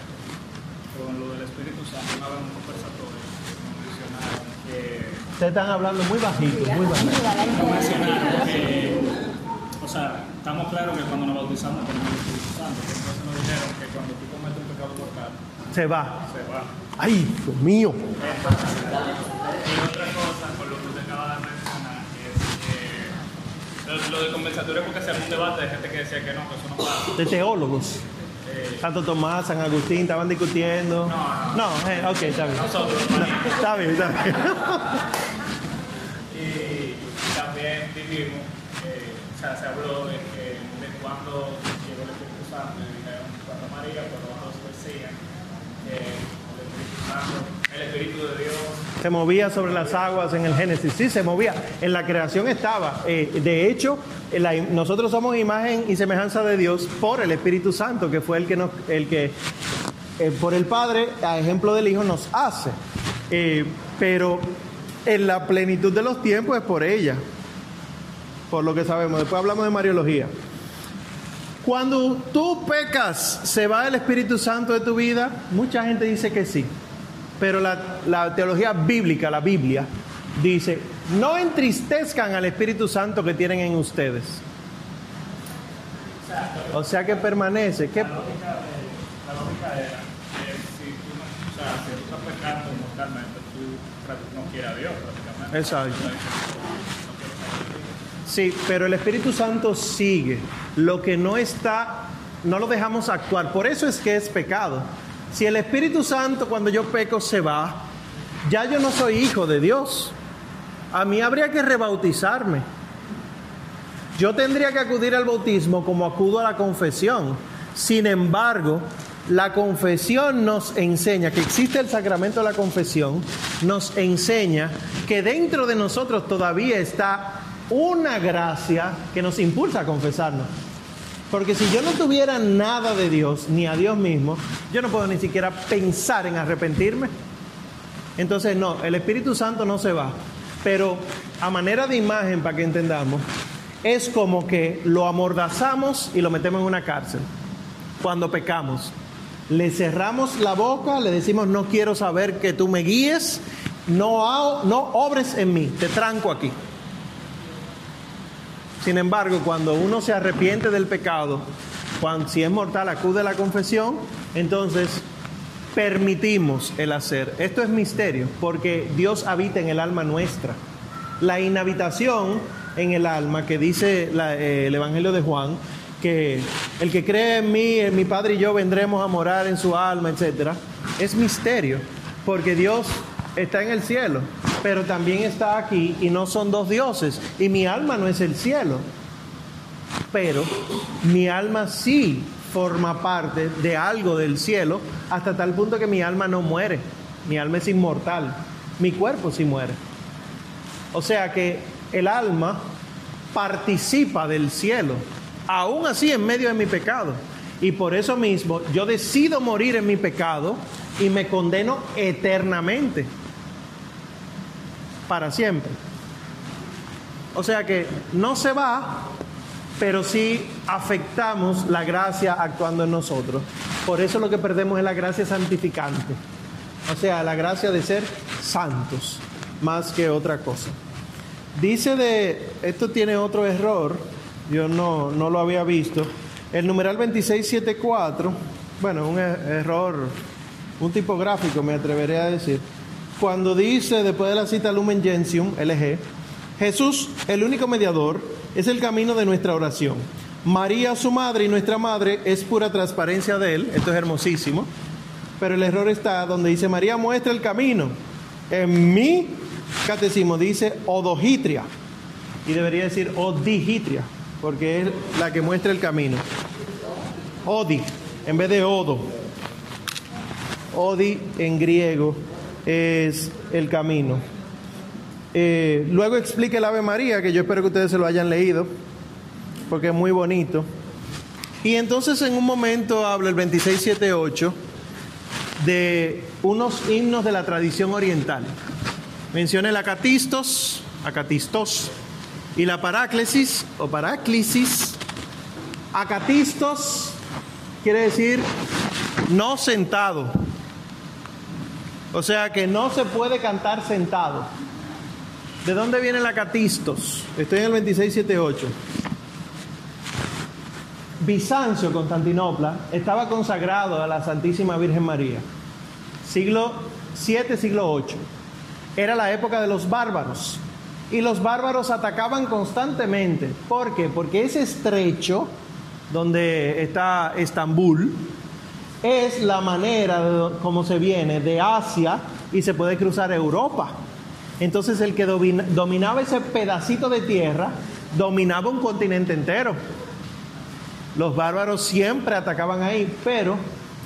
con lo del Espíritu Santo, una vez en un conversatorio, nos mencionaron que, ustedes están hablando muy bajito, muy bajito. mencionaron que, o sea, estamos claros que cuando nos bautizamos con el Espíritu Santo, entonces nos dijeron que cuando tú cometes un pecado mortal, se va. se va. Ay, Dios mío. Y otra cosa, con lo lo, lo de conversatorio porque se armó un debate de gente que decía que no, que eso no pasa. De teólogos. Eh, Santo Tomás, San Agustín, estaban discutiendo. No, No, eh, ok, está bien. nosotros, No, está bien, está bien. Y también vivimos, eh, o sea, se habló de, que, de cuando llegó el Espíritu Santo cuando María, cuando otros decían que el Espíritu Santo, el Espíritu de Dios, Se movía sobre las aguas en el Génesis. Sí, se movía. En la creación estaba. Eh, de hecho, la- nosotros somos imagen y semejanza de Dios por el Espíritu Santo, que fue el que nos, el que eh, por el Padre, a ejemplo del Hijo, nos hace. Eh, pero en la plenitud de los tiempos es por ella. Por lo que sabemos. Después hablamos de Mariología. Cuando tú pecas, ¿se va el Espíritu Santo de tu vida? Mucha gente dice que sí. Pero la, la teología bíblica, la Biblia, dice, no entristezcan al Espíritu Santo que tienen en ustedes. O sea que permanece. ¿Qué? la lógica, de- la lógica era que si tú no, o sea, si tú estás pecando mortalmente, tú no quieres a Dios prácticamente. Exacto. Sí, pero el Espíritu Santo sigue. Lo que no está, no lo dejamos actuar. Por eso es que es pecado. Si el Espíritu Santo cuando yo peco se va, ya yo no soy hijo de Dios. A mí habría que rebautizarme. Yo tendría que acudir al bautismo como acudo a la confesión. Sin embargo, la confesión nos enseña que existe el sacramento de la confesión, nos enseña que dentro de nosotros todavía está una gracia que nos impulsa a confesarnos. Porque si yo no tuviera nada de Dios, ni a Dios mismo, yo no puedo ni siquiera pensar en arrepentirme. Entonces, no, el Espíritu Santo no se va. Pero a manera de imagen, para que entendamos, es como que lo amordazamos y lo metemos en una cárcel. Cuando pecamos, le cerramos la boca, le decimos, no quiero saber que tú me guíes, no, no obres en mí, te tranco aquí. Sin embargo, cuando uno se arrepiente del pecado, cuando, si es mortal, acude a la confesión, entonces permitimos el hacer. Esto es misterio, porque Dios habita en el alma nuestra. La inhabitación en el alma, que dice eh, el Evangelio de Juan, que el que cree en mí, en mi Padre y yo vendremos a morar en su alma, etcétera, es misterio, porque Dios está en el cielo, pero también está aquí y no son dos dioses, y mi alma no es el cielo, pero mi alma sí forma parte de algo del cielo hasta tal punto que mi alma no muere, mi alma es inmortal, mi cuerpo sí muere. O sea que el alma participa del cielo, aún así en medio de mi pecado. Y por eso mismo yo decido morir en mi pecado y me condeno eternamente, para siempre. O sea que no se va, pero sí afectamos la gracia actuando en nosotros. Por eso lo que perdemos es la gracia santificante. O sea, la gracia de ser santos, más que otra cosa. Dice de, esto tiene otro error, yo no, no lo había visto. El numeral 2674, bueno, un e- error, un tipográfico me atreveré a decir. Cuando dice, después de la cita Lumen Gentium, LG, Jesús, el único mediador, es el camino de nuestra oración. María, su madre y nuestra madre, es pura transparencia de él. Esto es hermosísimo. Pero el error está donde dice María muestra el camino. En mi catecismo dice odogitria. Y debería decir odigitria, porque es la que muestra el camino. Odi, en vez de odo. Odi en griego es el camino. Eh, luego explica el Ave María, que yo espero que ustedes se lo hayan leído, porque es muy bonito. Y entonces en un momento habla el 2678 de unos himnos de la tradición oriental. Menciona el acatistos, acatistos, y la paráclesis o paráclisis. Acatistos quiere decir no sentado. O sea que no se puede cantar sentado. ¿De dónde viene el acatistos? Estoy en el 2678. Bizancio, Constantinopla, estaba consagrado a la Santísima Virgen María. siglo 7, siglo 8. Era la época de los bárbaros. Y los bárbaros atacaban constantemente. ¿Por qué? Porque ese estrecho donde está Estambul es la manera como se viene de Asia y se puede cruzar Europa. Entonces el que domina- dominaba ese pedacito de tierra dominaba un continente entero. Los bárbaros siempre atacaban ahí, pero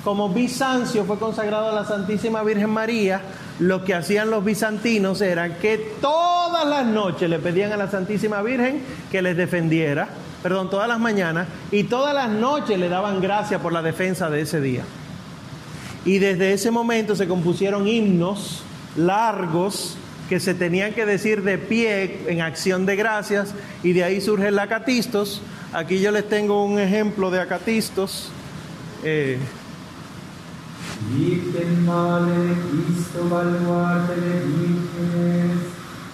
como Bizancio fue consagrado a la Santísima Virgen María, lo que hacían los bizantinos era que todas las noches le pedían a la Santísima Virgen que les defendiera, perdón, todas las mañanas, y todas las noches le daban gracias por la defensa de ese día. Y desde ese momento se compusieron himnos largos que se tenían que decir de pie en acción de gracias y de ahí surge el acatistos. Aquí yo les tengo un ejemplo de acatistos. Eh,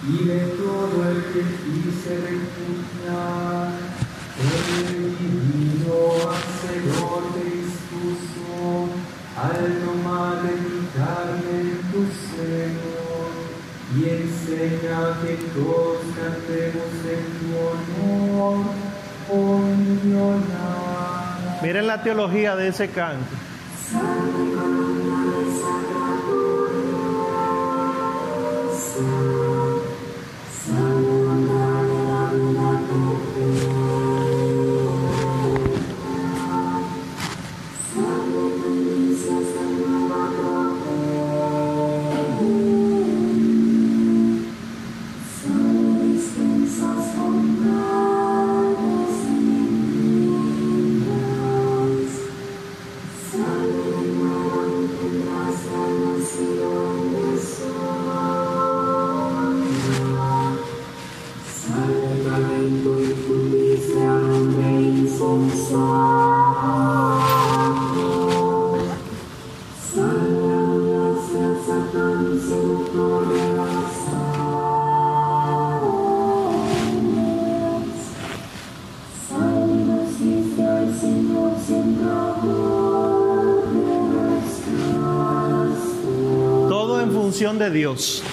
y de todo el que miren la teología de ese canto. Todo de Dios.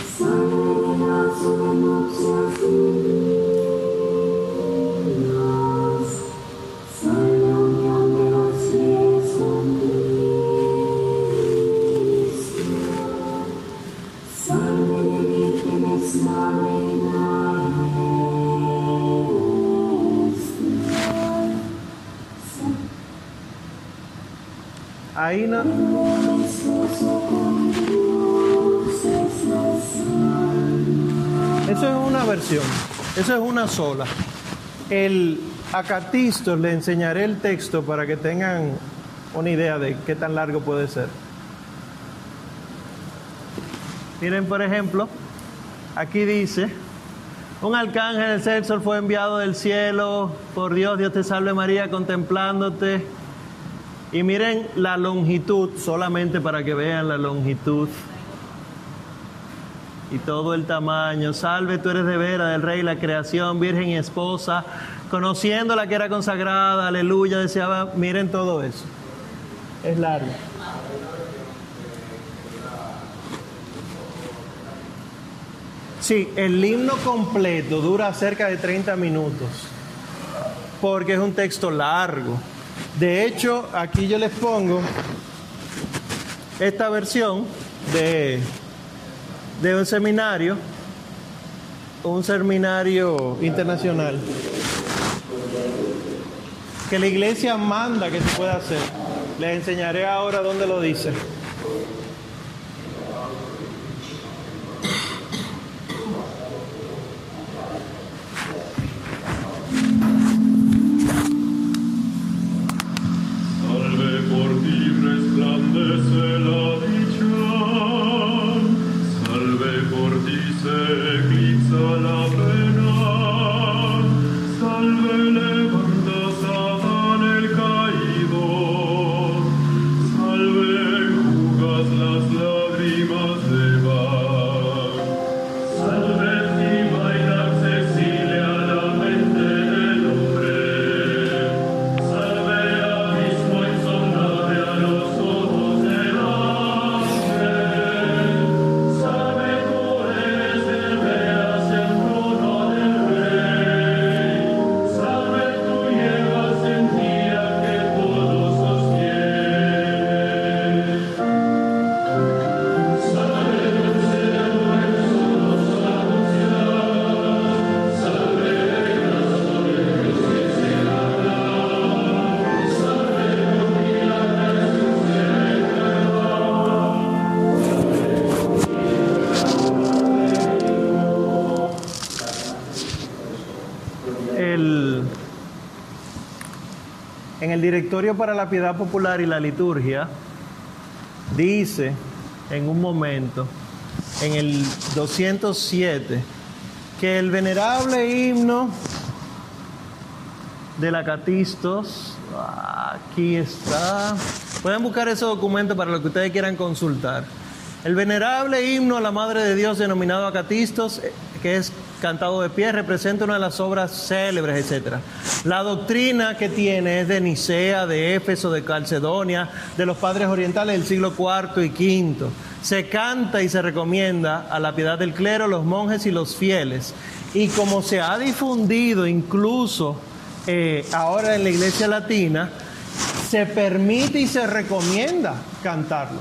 Ahí Eso es una versión, eso es una sola. El acatistos le enseñaré el texto para que tengan una idea de qué tan largo puede ser. Miren, por ejemplo, aquí dice, un arcángel del sexo fue enviado del cielo, por Dios, Dios te salve María, contemplándote. Y miren la longitud, solamente para que vean la longitud y todo el tamaño. Salve, tú eres de vera del Rey, la creación, virgen y esposa, conociendo la que era consagrada, aleluya, deseaba, miren todo eso. Es largo. Sí, el himno completo dura cerca de 30 minutos, porque es un texto largo. De hecho, aquí yo les pongo esta versión de, de un seminario, un seminario internacional, que la iglesia manda que se pueda hacer. Les enseñaré ahora dónde lo dice. Salve por ti resplandece la directorio para la piedad popular y la liturgia dice en un momento, en el 207, que el venerable himno de la Catistos, aquí está, pueden buscar ese documento para lo que ustedes quieran consultar. El venerable himno a la Madre de Dios denominado Acatistos, eh, que es cantado de pie, representa una de las obras célebres, etc. La doctrina que tiene es de Nicea, de Éfeso, de Calcedonia, de los padres orientales del siglo IV y V. Se canta y se recomienda a la piedad del clero, los monjes y los fieles. Y como se ha difundido incluso eh, ahora en la iglesia latina, se permite y se recomienda cantarlo.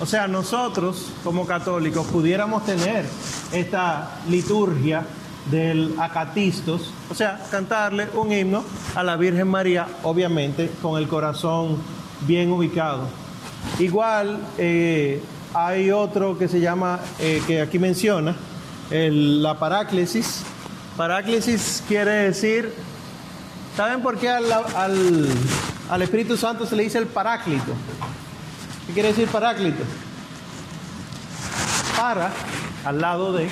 O sea, nosotros como católicos pudiéramos tener esta liturgia del acatistos, o sea, cantarle un himno a la Virgen María, obviamente con el corazón bien ubicado. Igual eh, hay otro que se llama, eh, que aquí menciona, la paráclesis. Paráclesis quiere decir, ¿saben por qué al, al- al Espíritu Santo se le dice el paráclito? ¿Qué quiere decir paráclito? Para, al lado de,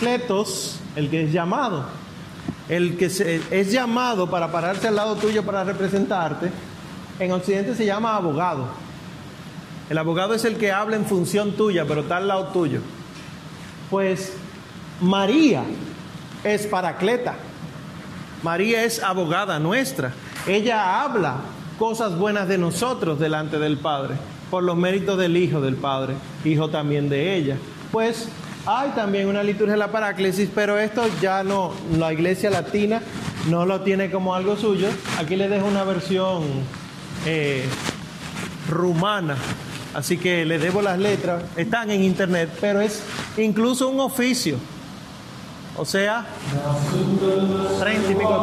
cletos, el que es llamado. El que es llamado para pararse al lado tuyo para representarte, en Occidente se llama abogado. El abogado es el que habla en función tuya, pero está al lado tuyo. Pues María es paracleta. María es abogada nuestra. Ella habla cosas buenas de nosotros delante del Padre, por los méritos del Hijo del Padre, Hijo también de ella. Pues hay también una liturgia de la paráclesis, pero esto ya no, la iglesia latina no lo tiene como algo suyo. Aquí les dejo una versión eh, rumana, así que les debo las letras, están en internet, pero es incluso un oficio. O sea, treinta y pico de.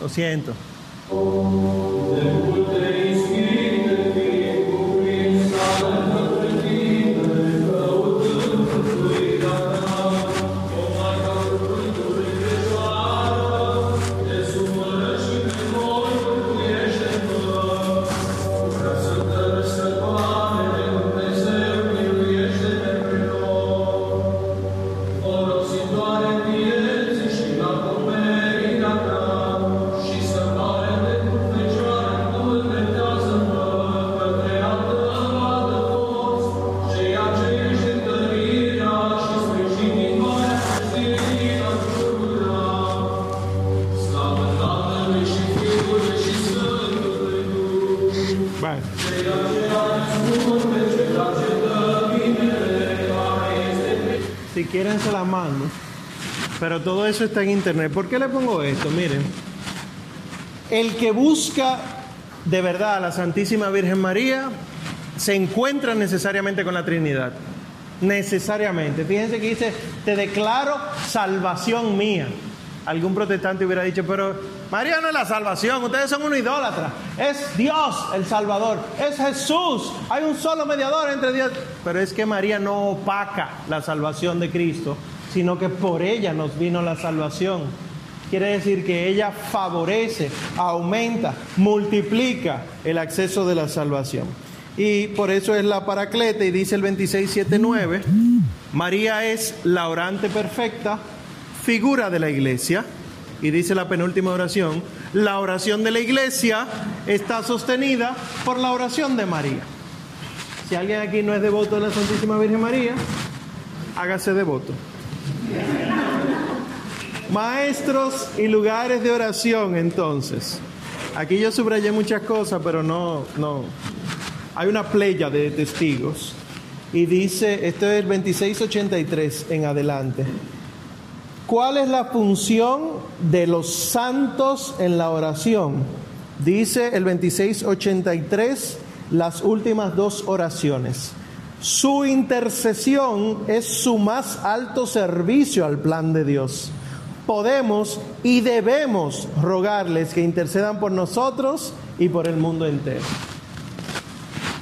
Lo siento. Se la mando. Pero todo eso está en internet. ¿Por qué le pongo esto? Miren. El que busca de verdad a la Santísima Virgen María se encuentra necesariamente con la Trinidad. Necesariamente. Fíjense que dice, te declaro salvación mía. Algún protestante hubiera dicho, pero María no es la salvación, ustedes son un idólatra. Es Dios el Salvador, es Jesús. Hay un solo mediador entre Dios. Pero es que María no opaca la salvación de Cristo, sino que por ella nos vino la salvación. Quiere decir que ella favorece, aumenta, multiplica el acceso de la salvación. Y por eso es la paracleta y dice el 26.7.9, María es la orante perfecta, figura de la iglesia. Y dice la penúltima oración, la oración de la iglesia está sostenida por la oración de María. Si alguien aquí no es devoto de la Santísima Virgen María, hágase devoto. Maestros y lugares de oración, entonces. Aquí yo subrayé muchas cosas, pero no, no. Hay una playa de testigos. Y dice, esto es el 2683 en adelante. ¿Cuál es la función de los santos en la oración? Dice el 2683 las últimas dos oraciones. Su intercesión es su más alto servicio al plan de Dios. Podemos y debemos rogarles que intercedan por nosotros y por el mundo entero.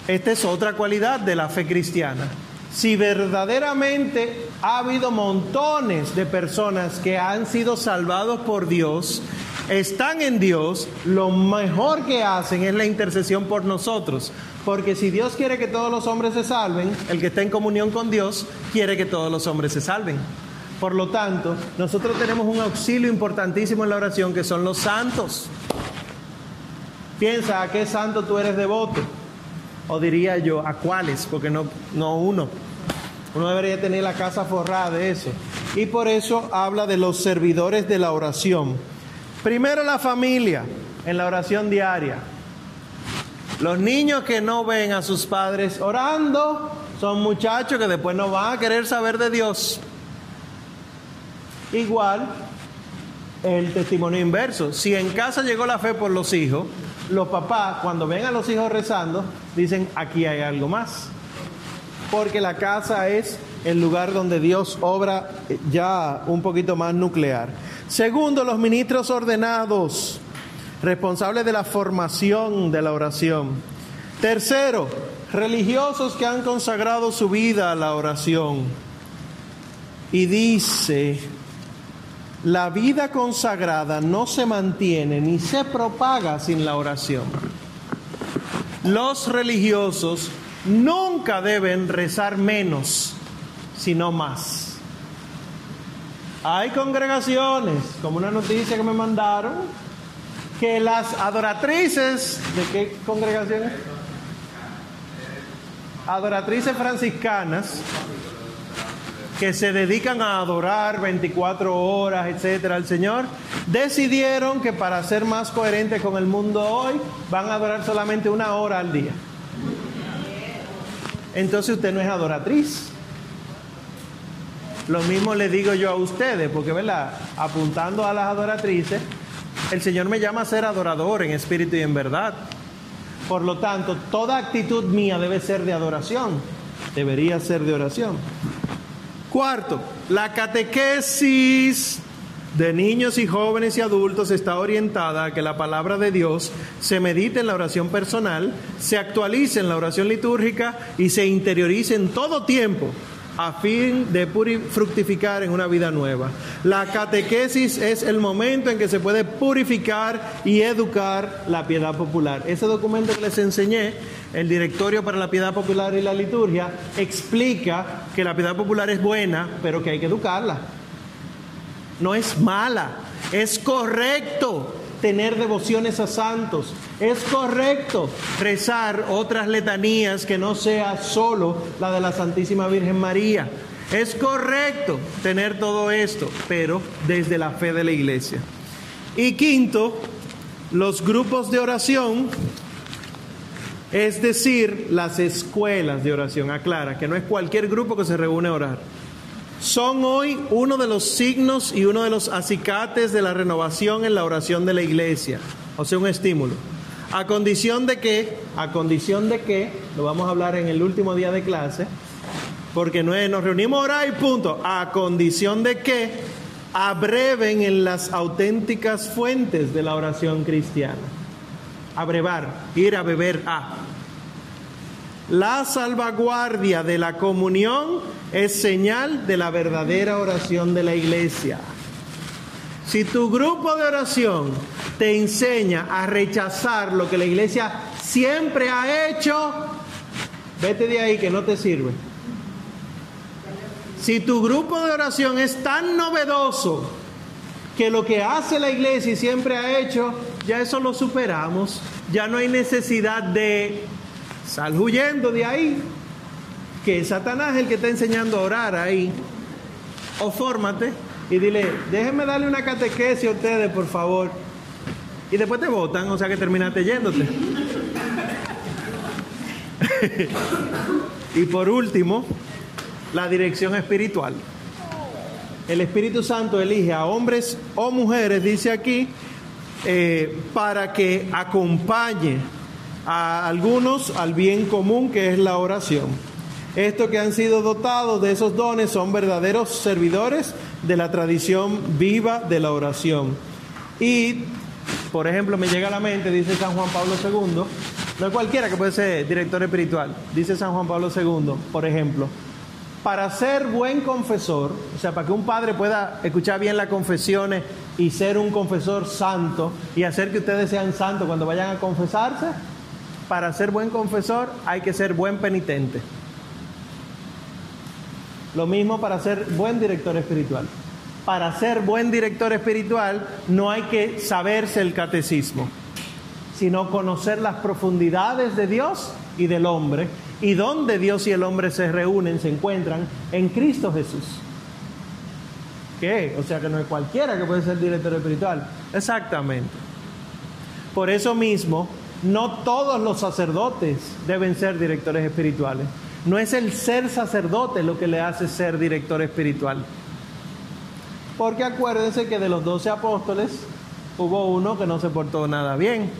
Esta es otra cualidad de la fe cristiana. Si verdaderamente ha habido montones de personas que han sido salvados por Dios, están en Dios, lo mejor que hacen es la intercesión por nosotros. Porque si Dios quiere que todos los hombres se salven, el que está en comunión con Dios quiere que todos los hombres se salven. Por lo tanto, nosotros tenemos un auxilio importantísimo en la oración que son los santos. Piensa a qué santo tú eres devoto. O diría yo, ¿a cuáles? Porque no, no uno. Uno debería tener la casa forrada de eso. Y por eso habla de los servidores de la oración. Primero la familia en la oración diaria. Los niños que no ven a sus padres orando son muchachos que después no van a querer saber de Dios. Igual el testimonio inverso. Si en casa llegó la fe por los hijos, los papás cuando ven a los hijos rezando dicen aquí hay algo más. Porque la casa es el lugar donde Dios obra ya un poquito más nuclear. Segundo, los ministros ordenados, responsables de la formación de la oración. Tercero, religiosos que han consagrado su vida a la oración. Y dice, la vida consagrada no se mantiene ni se propaga sin la oración. Los religiosos nunca deben rezar menos, sino más. Hay congregaciones, como una noticia que me mandaron, que las adoratrices, ¿de qué congregaciones? Adoratrices franciscanas, que se dedican a adorar 24 horas, etcétera, al Señor, decidieron que para ser más coherentes con el mundo hoy, van a adorar solamente una hora al día. Entonces usted no es adoratriz. Lo mismo le digo yo a ustedes, porque, ¿verdad? Apuntando a las adoratrices, el Señor me llama a ser adorador en espíritu y en verdad. Por lo tanto, toda actitud mía debe ser de adoración. Debería ser de oración. Cuarto, la catequesis de niños y jóvenes y adultos está orientada a que la palabra de Dios se medite en la oración personal, se actualice en la oración litúrgica y se interiorice en todo tiempo a fin de fructificar en una vida nueva. La catequesis es el momento en que se puede purificar y educar la piedad popular. Ese documento que les enseñé, el Directorio para la Piedad Popular y la Liturgia, explica que la piedad popular es buena, pero que hay que educarla. No es mala, es correcto tener devociones a santos. Es correcto rezar otras letanías que no sea solo la de la Santísima Virgen María. Es correcto tener todo esto, pero desde la fe de la iglesia. Y quinto, los grupos de oración, es decir, las escuelas de oración. Aclara que no es cualquier grupo que se reúne a orar son hoy uno de los signos y uno de los acicates de la renovación en la oración de la iglesia, o sea, un estímulo. A condición de que, a condición de que, lo vamos a hablar en el último día de clase, porque nos reunimos a orar y punto, a condición de que abreven en las auténticas fuentes de la oración cristiana. Abrevar, ir a beber a. La salvaguardia de la comunión es señal de la verdadera oración de la iglesia. Si tu grupo de oración te enseña a rechazar lo que la iglesia siempre ha hecho, vete de ahí que no te sirve. Si tu grupo de oración es tan novedoso que lo que hace la iglesia y siempre ha hecho, ya eso lo superamos, ya no hay necesidad de Sal huyendo de ahí, que Satanás es el que está enseñando a orar ahí. O fórmate y dile, déjenme darle una catequesis a ustedes, por favor. Y después te votan, o sea que terminaste yéndote. y por último, la dirección espiritual. El Espíritu Santo elige a hombres o mujeres, dice aquí, eh, para que acompañe a algunos al bien común que es la oración. Estos que han sido dotados de esos dones son verdaderos servidores de la tradición viva de la oración. Y, por ejemplo, me llega a la mente, dice San Juan Pablo II, no cualquiera que puede ser director espiritual, dice San Juan Pablo II, por ejemplo, para ser buen confesor, o sea, para que un padre pueda escuchar bien las confesiones y ser un confesor santo y hacer que ustedes sean santos cuando vayan a confesarse, para ser buen confesor hay que ser buen penitente. Lo mismo para ser buen director espiritual. Para ser buen director espiritual no hay que saberse el catecismo, sino conocer las profundidades de Dios y del hombre y donde Dios y el hombre se reúnen, se encuentran en Cristo Jesús. ¿Qué? O sea que no es cualquiera que puede ser director espiritual. Exactamente. Por eso mismo, no todos los sacerdotes deben ser directores espirituales. No es el ser sacerdote lo que le hace ser director espiritual. Porque acuérdense que de los doce apóstoles hubo uno que no se portó nada bien.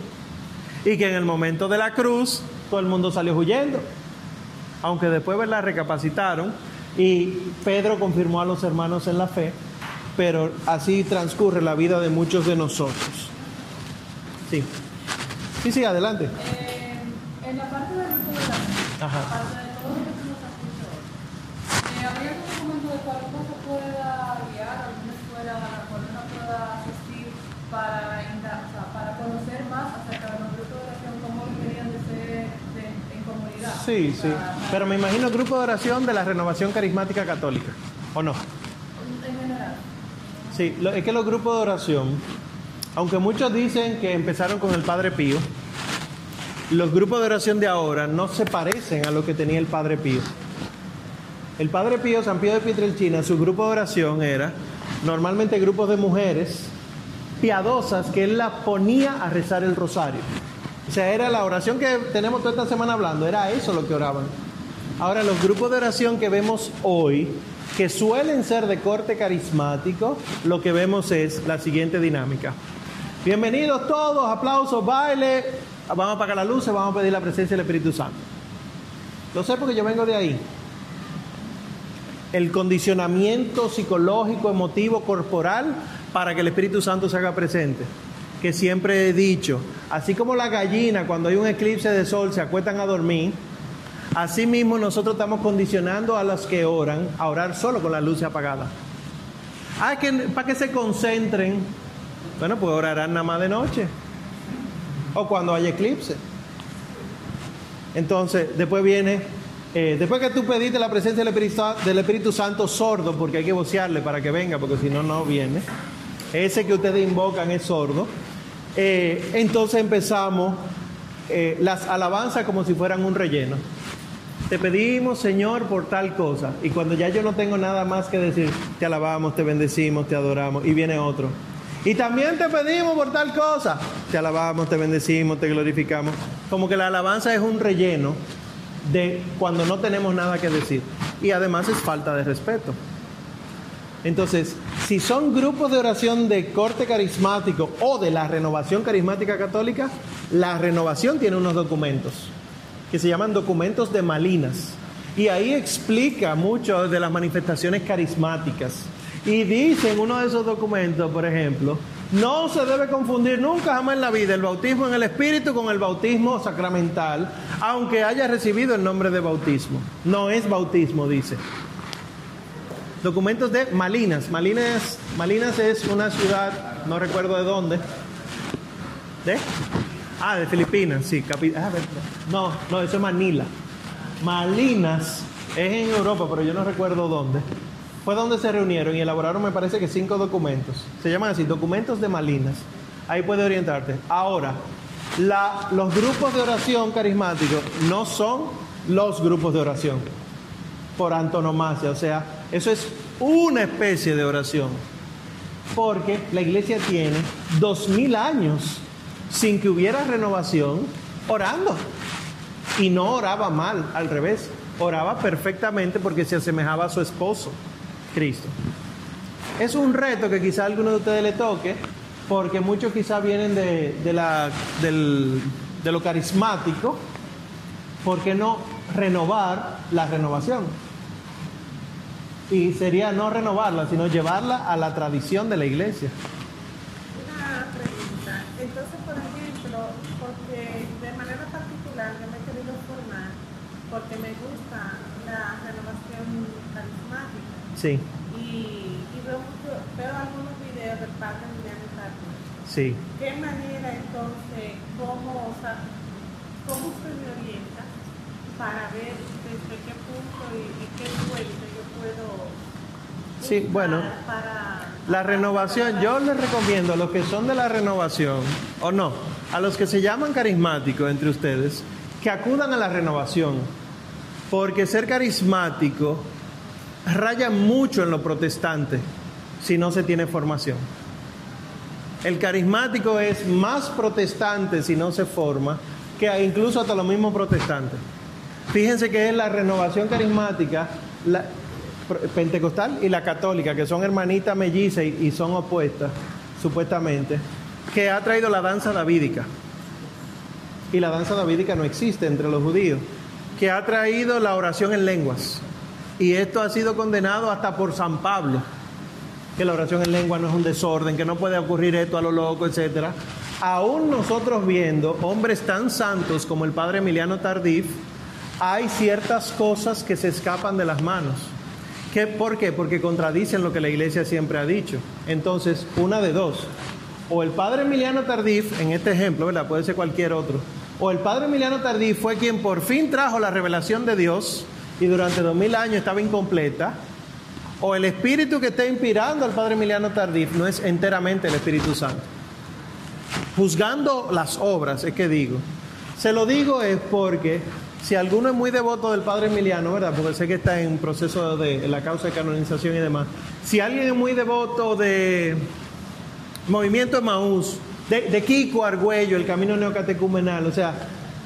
Y que en el momento de la cruz todo el mundo salió huyendo. Aunque después la recapacitaron y Pedro confirmó a los hermanos en la fe, pero así transcurre la vida de muchos de nosotros. Sí. Sí, sí, adelante. Eh, en la parte del grupo de la Ajá. aparte de todo lo que tú nos has dicho hoy, eh, ¿habría algún momento de cual uno se pueda guiar, alguna escuela a la cual uno pueda asistir para, o sea, para conocer más acerca de los grupos de oración, cómo deberían de ser de- en comunidad? Sí, sí. O sea, Pero me imagino grupo de oración de la renovación carismática católica, ¿o no? En general. Sí, es que los grupos de oración, aunque muchos dicen que empezaron con el Padre Pío, los grupos de oración de ahora no se parecen a lo que tenía el Padre Pío. El Padre Pío, San Pío de Pietrelcina, su grupo de oración era normalmente grupos de mujeres piadosas que él las ponía a rezar el rosario. O sea, era la oración que tenemos toda esta semana hablando, era eso lo que oraban. Ahora, los grupos de oración que vemos hoy, que suelen ser de corte carismático, lo que vemos es la siguiente dinámica. Bienvenidos todos, aplausos, baile, vamos a apagar las luces, vamos a pedir la presencia del Espíritu Santo. Lo sé porque yo vengo de ahí. El condicionamiento psicológico, emotivo, corporal, para que el Espíritu Santo se haga presente. Que siempre he dicho, así como la gallina cuando hay un eclipse de sol se acuestan a dormir, así mismo nosotros estamos condicionando a los que oran a orar solo con las luces apagadas. Ah, que para que se concentren. Bueno, pues orarán nada más de noche. O cuando haya eclipse. Entonces, después viene, eh, después que tú pediste la presencia del Espíritu, del Espíritu Santo sordo, porque hay que vocearle para que venga, porque si no, no viene. Ese que ustedes invocan es sordo. Eh, entonces empezamos eh, las alabanzas como si fueran un relleno. Te pedimos, Señor, por tal cosa. Y cuando ya yo no tengo nada más que decir, te alabamos, te bendecimos, te adoramos. Y viene otro. Y también te pedimos por tal cosa. Te alabamos, te bendecimos, te glorificamos. Como que la alabanza es un relleno de cuando no tenemos nada que decir. Y además es falta de respeto. Entonces, si son grupos de oración de corte carismático o de la renovación carismática católica, la renovación tiene unos documentos que se llaman documentos de Malinas. Y ahí explica mucho de las manifestaciones carismáticas. Y dice en uno de esos documentos, por ejemplo, no se debe confundir nunca jamás en la vida el bautismo en el Espíritu con el bautismo sacramental, aunque haya recibido el nombre de bautismo. No es bautismo, dice. Documentos de Malinas. Malinas, Malinas es una ciudad, no recuerdo de dónde. ¿De? Ah, de Filipinas, sí. capi- ah, no, no, eso es Manila. Malinas es en Europa, pero yo no recuerdo dónde. Fue donde se reunieron y elaboraron, me parece que cinco documentos. Se llaman así, documentos de Malinas. Ahí puede orientarte. Ahora, los grupos de oración carismáticos no son los grupos de oración por antonomasia, o sea, eso es una especie de oración, porque la iglesia tiene dos mil años sin que hubiera renovación orando, y no oraba mal, al revés, oraba perfectamente porque se asemejaba a su esposo, Cristo. Es un reto que quizá a alguno de ustedes le toque, porque muchos quizá vienen de, de la, del- de lo carismático, ¿por qué no renovar la renovación? Y sería no renovarla, sino llevarla a la tradición de la iglesia. Una pregunta. Entonces, por ejemplo, porque de manera particular yo me he querido formar porque me gusta la renovación carismática Sí, y, y veo, mucho- veo algunos videos del padre Emiliano Carlos. sí. ¿Qué manera entonces, cómo, o sea, cómo se me orienta para ver desde qué punto y, y qué fuente yo puedo Sí, bueno, para La renovación, yo les recomiendo a los que son de la renovación, o no, a los que se llaman carismáticos entre ustedes, que acudan a la renovación, porque ser carismático raya mucho en lo protestante si no se tiene formación. El carismático es más protestante si no se forma que incluso hasta los mismos protestantes. Fíjense que es la renovación carismática, la pentecostal y la católica, que son hermanitas mellizas y, y son opuestas, supuestamente, que ha traído la danza davídica. Y la danza davídica no existe entre los judíos, que ha traído la oración en lenguas. Y esto ha sido condenado hasta por San Pablo, que la oración en lengua no es un desorden, que no puede ocurrir esto a lo loco, etcétera. Aún nosotros viendo hombres tan santos como el padre Emiliano Tardif, hay ciertas cosas que se escapan de las manos. ¿Qué, ¿Por qué? Porque contradicen lo que la iglesia siempre ha dicho. Entonces, una de dos. O el padre Emiliano Tardif, en este ejemplo, ¿verdad? Puede ser cualquier otro. O el padre Emiliano Tardif fue quien por fin trajo la revelación de Dios y durante dos mil años estaba incompleta. O el espíritu que está inspirando al padre Emiliano Tardif no es enteramente el Espíritu Santo. Juzgando las obras, es que digo. Se lo digo es porque si alguno es muy devoto del padre Emiliano, ¿verdad? Porque sé que está en proceso de la causa de canonización y demás. Si alguien es muy devoto de Movimiento Maús, de, de Kiko Argüello, el camino neocatecumenal, o sea,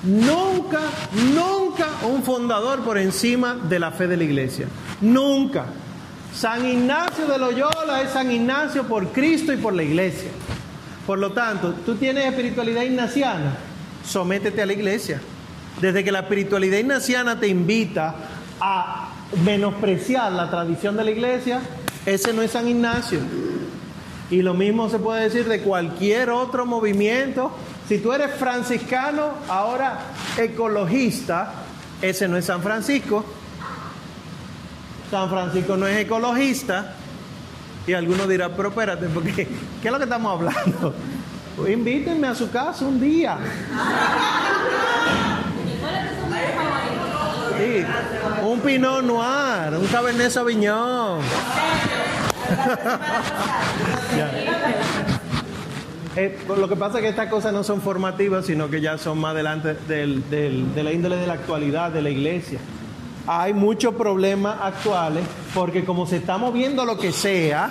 nunca, nunca un fundador por encima de la fe de la iglesia. Nunca. San Ignacio de Loyola es San Ignacio por Cristo y por la iglesia. Por lo tanto, tú tienes espiritualidad ignaciana, sométete a la iglesia. Desde que la espiritualidad ignaciana te invita a menospreciar la tradición de la iglesia, ese no es San Ignacio. Y lo mismo se puede decir de cualquier otro movimiento. Si tú eres franciscano, ahora ecologista, ese no es San Francisco. San Francisco no es ecologista. Y alguno dirá, pero espérate, porque ¿qué es lo que estamos hablando? Pues invítenme a su casa un día. Sí, un Pinot Noir, un Cabernet Sauvignon. Eh, lo que pasa es que estas cosas no son formativas, sino que ya son más adelante del- del- de la índole de la actualidad de la iglesia. Hay muchos problemas actuales porque como se está moviendo lo que sea,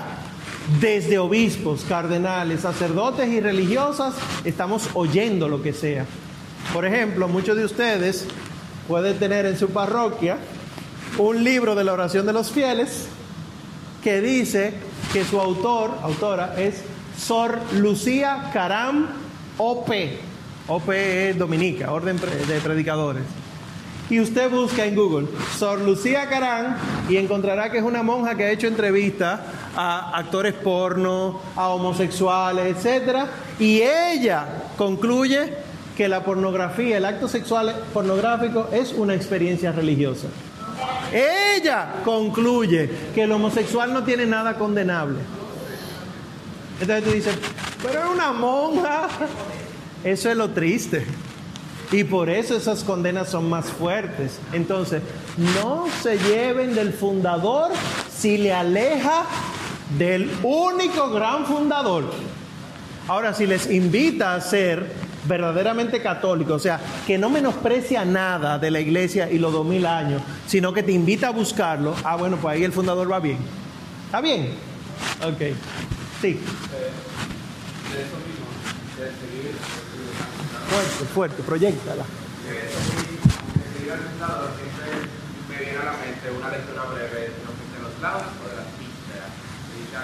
desde obispos, cardenales, sacerdotes y religiosas, estamos oyendo lo que sea. Por ejemplo, muchos de ustedes pueden tener en su parroquia un libro de la oración de los fieles que dice que su autor, autora, es Sor Lucía Caram OP. OP es Dominica, Orden de Predicadores. Y usted busca en Google Sor Lucía Caram y encontrará que es una monja que ha hecho entrevistas a actores porno, a homosexuales, etc. Y ella concluye que la pornografía, el acto sexual pornográfico es una experiencia religiosa. Ella concluye que el homosexual no tiene nada condenable. Entonces tú dices, pero es una monja. Eso es lo triste. Y por eso esas condenas son más fuertes. Entonces, no se lleven del fundador si le aleja del único gran fundador. Ahora, si les invita a ser verdaderamente católicos, o sea, que no menosprecia nada de la iglesia y los dos mil años, sino que te invita a buscarlo, ah, bueno, pues ahí el fundador va bien. ¿Está bien? Ok. Sí. Fuerte, fuerte, proyectala. siempre me viene a la mente una lectura breve de los lados o de las. Y de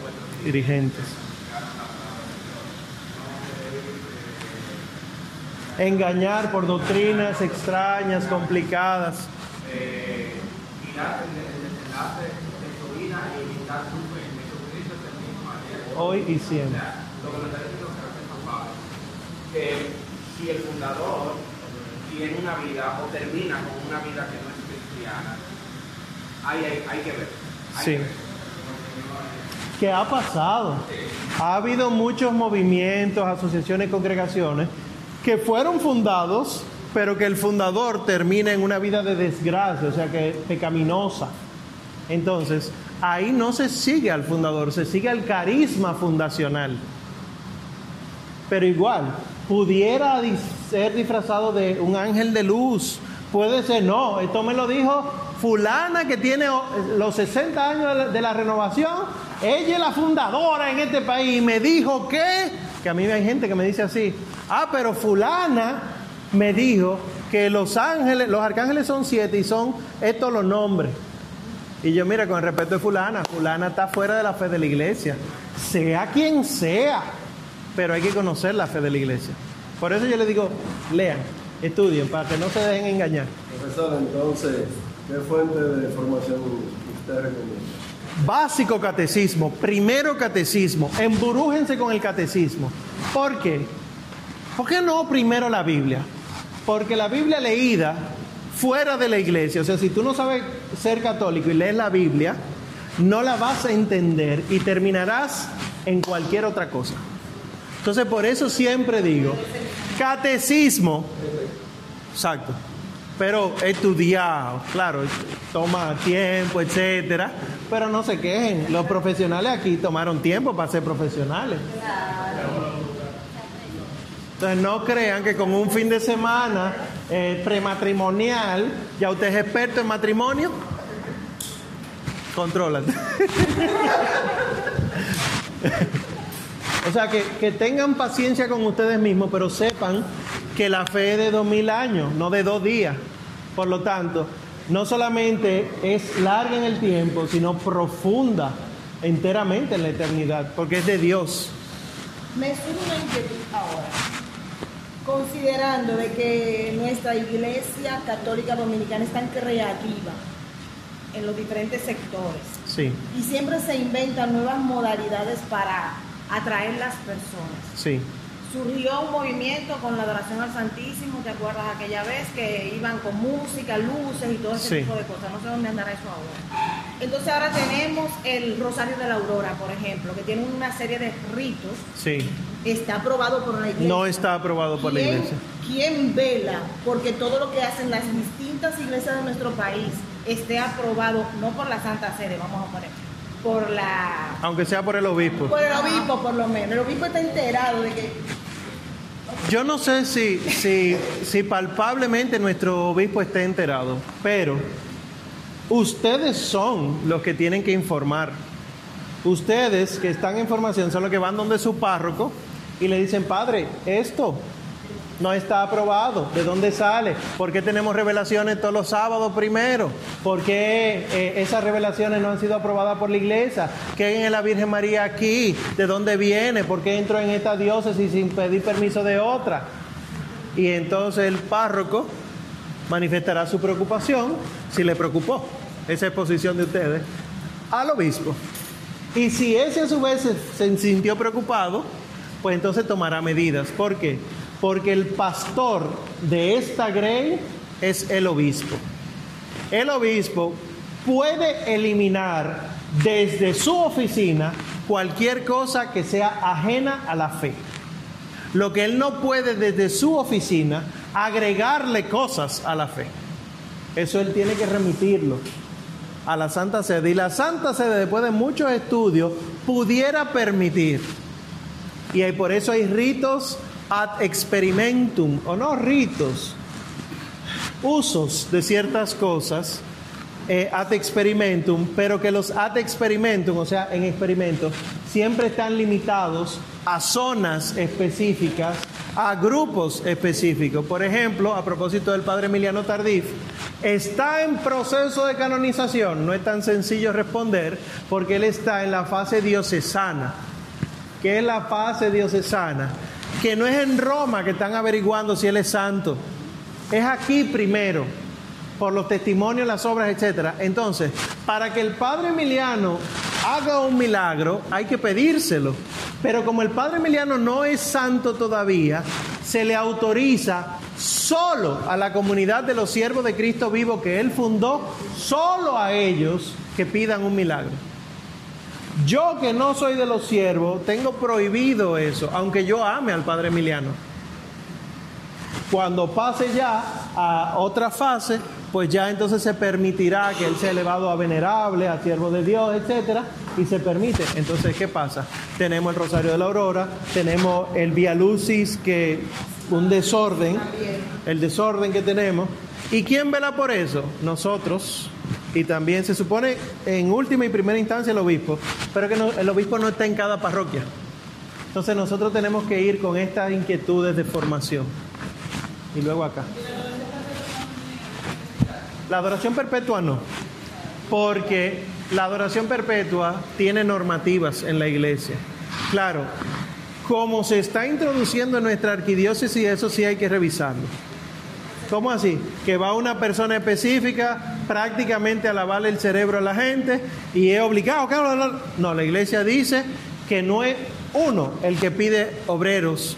vuestros Dirigentes. Engañar por doctrinas extrañas, complicadas. eh, mirar el, desenlace de su vida y imitar su fe. Jesucristo es el mismo ayer, Hoy y siempre. lo que me está diciendo es San Pablo, que si el fundador tiene una vida o termina con una vida que no es cristianas. Hay, hay, hay que ver. hay Sí. que ver. ¿Qué ha pasado? Ha habido muchos movimientos, asociaciones, congregaciones que fueron fundados, pero que el fundador termina en una vida de desgracia, o sea que pecaminosa. Entonces, ahí no se sigue al fundador, se sigue al carisma fundacional. Pero igual, pudiera ser disfrazado de un ángel de luz. Puede ser, no, esto me lo dijo fulana que tiene los 60 años de la, de la renovación. Ella es la fundadora en este país y me dijo que, que a mí hay gente que me dice así, ah, pero fulana me dijo que los ángeles, los arcángeles son siete y son estos los nombres. Y yo, mira, con el respeto de fulana, fulana está fuera de la fe de la iglesia, sea quien sea, pero hay que conocer la fe de la iglesia. Por eso yo le digo, lean, estudien, para que no se dejen engañar. Profesor, entonces, ¿qué fuente de formación usted recomienda? Básico catecismo, primero catecismo, emburújense con el catecismo. ¿Por qué? ¿Por qué no primero la Biblia? Porque la Biblia leída fuera de la iglesia, o sea, si tú no sabes ser católico y lees la Biblia, no la vas a entender y terminarás en cualquier otra cosa. Entonces, por eso siempre digo, catecismo, exacto, pero estudiado, claro, toma tiempo, etcétera, pero no se quejen, los profesionales aquí tomaron tiempo para ser profesionales. Entonces no crean que con un fin de semana eh, prematrimonial ya usted es experto en matrimonio. Contrólate. o sea, que, que tengan paciencia con ustedes mismos, pero sepan que la fe es de dos mil años, no de dos días. Por lo tanto, no solamente es larga en el tiempo, sino profunda enteramente en la eternidad, porque es de Dios. Me surge ahora, considerando de que nuestra iglesia católica dominicana es tan creativa en los diferentes sectores Sí, y siempre se inventan nuevas modalidades para atraer las personas. sí. Surgió un movimiento con la adoración al Santísimo, ¿te acuerdas aquella vez que iban con música, luces y todo ese Sí. tipo de cosas? No sé dónde andará eso ahora. Entonces ahora tenemos el Rosario de la Aurora, por ejemplo, que tiene una serie de ritos Sí, está aprobado por la iglesia. no está aprobado por la ¿Quién- iglesia. ¿Quién vela porque todo lo que hacen las distintas iglesias de nuestro país esté aprobado, no por la Santa Sede, vamos a poner, por la Aunque sea por el obispo. por el obispo por lo menos. El obispo está enterado de que Yo no sé si, si, si palpablemente nuestro obispo esté enterado, pero ustedes son los que tienen que informar. Ustedes que están en formación son los que van donde su párroco y le dicen, padre, esto no está aprobado. ¿De dónde sale? ¿Por qué tenemos revelaciones todos los sábados primero? ¿Por qué eh, esas revelaciones no han sido aprobadas por la iglesia? ¿Qué hay en la Virgen María aquí? ¿De dónde viene? ¿Por qué entro en esta diócesis sin pedir permiso de otra? Y entonces el párroco manifestará su preocupación, si le preocupó esa exposición de ustedes, al obispo. Y si ese a su vez se sintió preocupado, pues entonces tomará medidas. ¿Por qué? Porque el pastor de esta grey es el obispo. El obispo puede eliminar desde su oficina cualquier cosa que sea ajena a la fe. Lo que él no puede desde su oficina agregarle cosas a la fe. Eso él tiene que remitirlo a la Santa Sede. Y la Santa Sede, después de muchos estudios, pudiera permitir. Y por eso hay ritos ad experimentum, o no ritos, usos de ciertas cosas eh, ad experimentum, pero que los ad experimentum, o sea, en experimentos, siempre están limitados a zonas específicas, a grupos específicos. Por ejemplo, a propósito del padre Emiliano Tardif, está en proceso de canonización, no es tan sencillo responder, porque él está en la fase diocesana. ¿Qué es la fase diocesana? Que no es en Roma que están averiguando si él es santo, es aquí primero por los testimonios, las obras, etcétera. Entonces, para que el padre Emiliano haga un milagro, hay que pedírselo. Pero como el padre Emiliano no es santo todavía, se le autoriza solo a la comunidad de los siervos de Cristo vivo que Él fundó, solo a ellos que pidan un milagro. Yo que no soy de los siervos, tengo prohibido eso, aunque yo ame al Padre Emiliano. Cuando pase ya a otra fase, pues ya entonces se permitirá que él sea elevado a venerable, a siervo de Dios, etcétera, y se permite. Entonces, ¿qué pasa? Tenemos el Rosario de la Aurora, tenemos el Via Lucis, que un desorden, el desorden que tenemos. ¿Y quién vela por eso? Nosotros. Y también se supone en última y primera instancia el obispo, pero que el obispo no está en cada parroquia. Entonces nosotros tenemos que ir con estas inquietudes de formación. Y luego acá. La adoración perpetua no, porque la adoración perpetua tiene normativas en la iglesia. Claro, como se está introduciendo en nuestra arquidiócesis, eso sí hay que revisarlo. ¿Cómo así? Que va una persona específica prácticamente a lavarle el cerebro a la gente y es obligado. No, la iglesia dice que no es uno el que pide obreros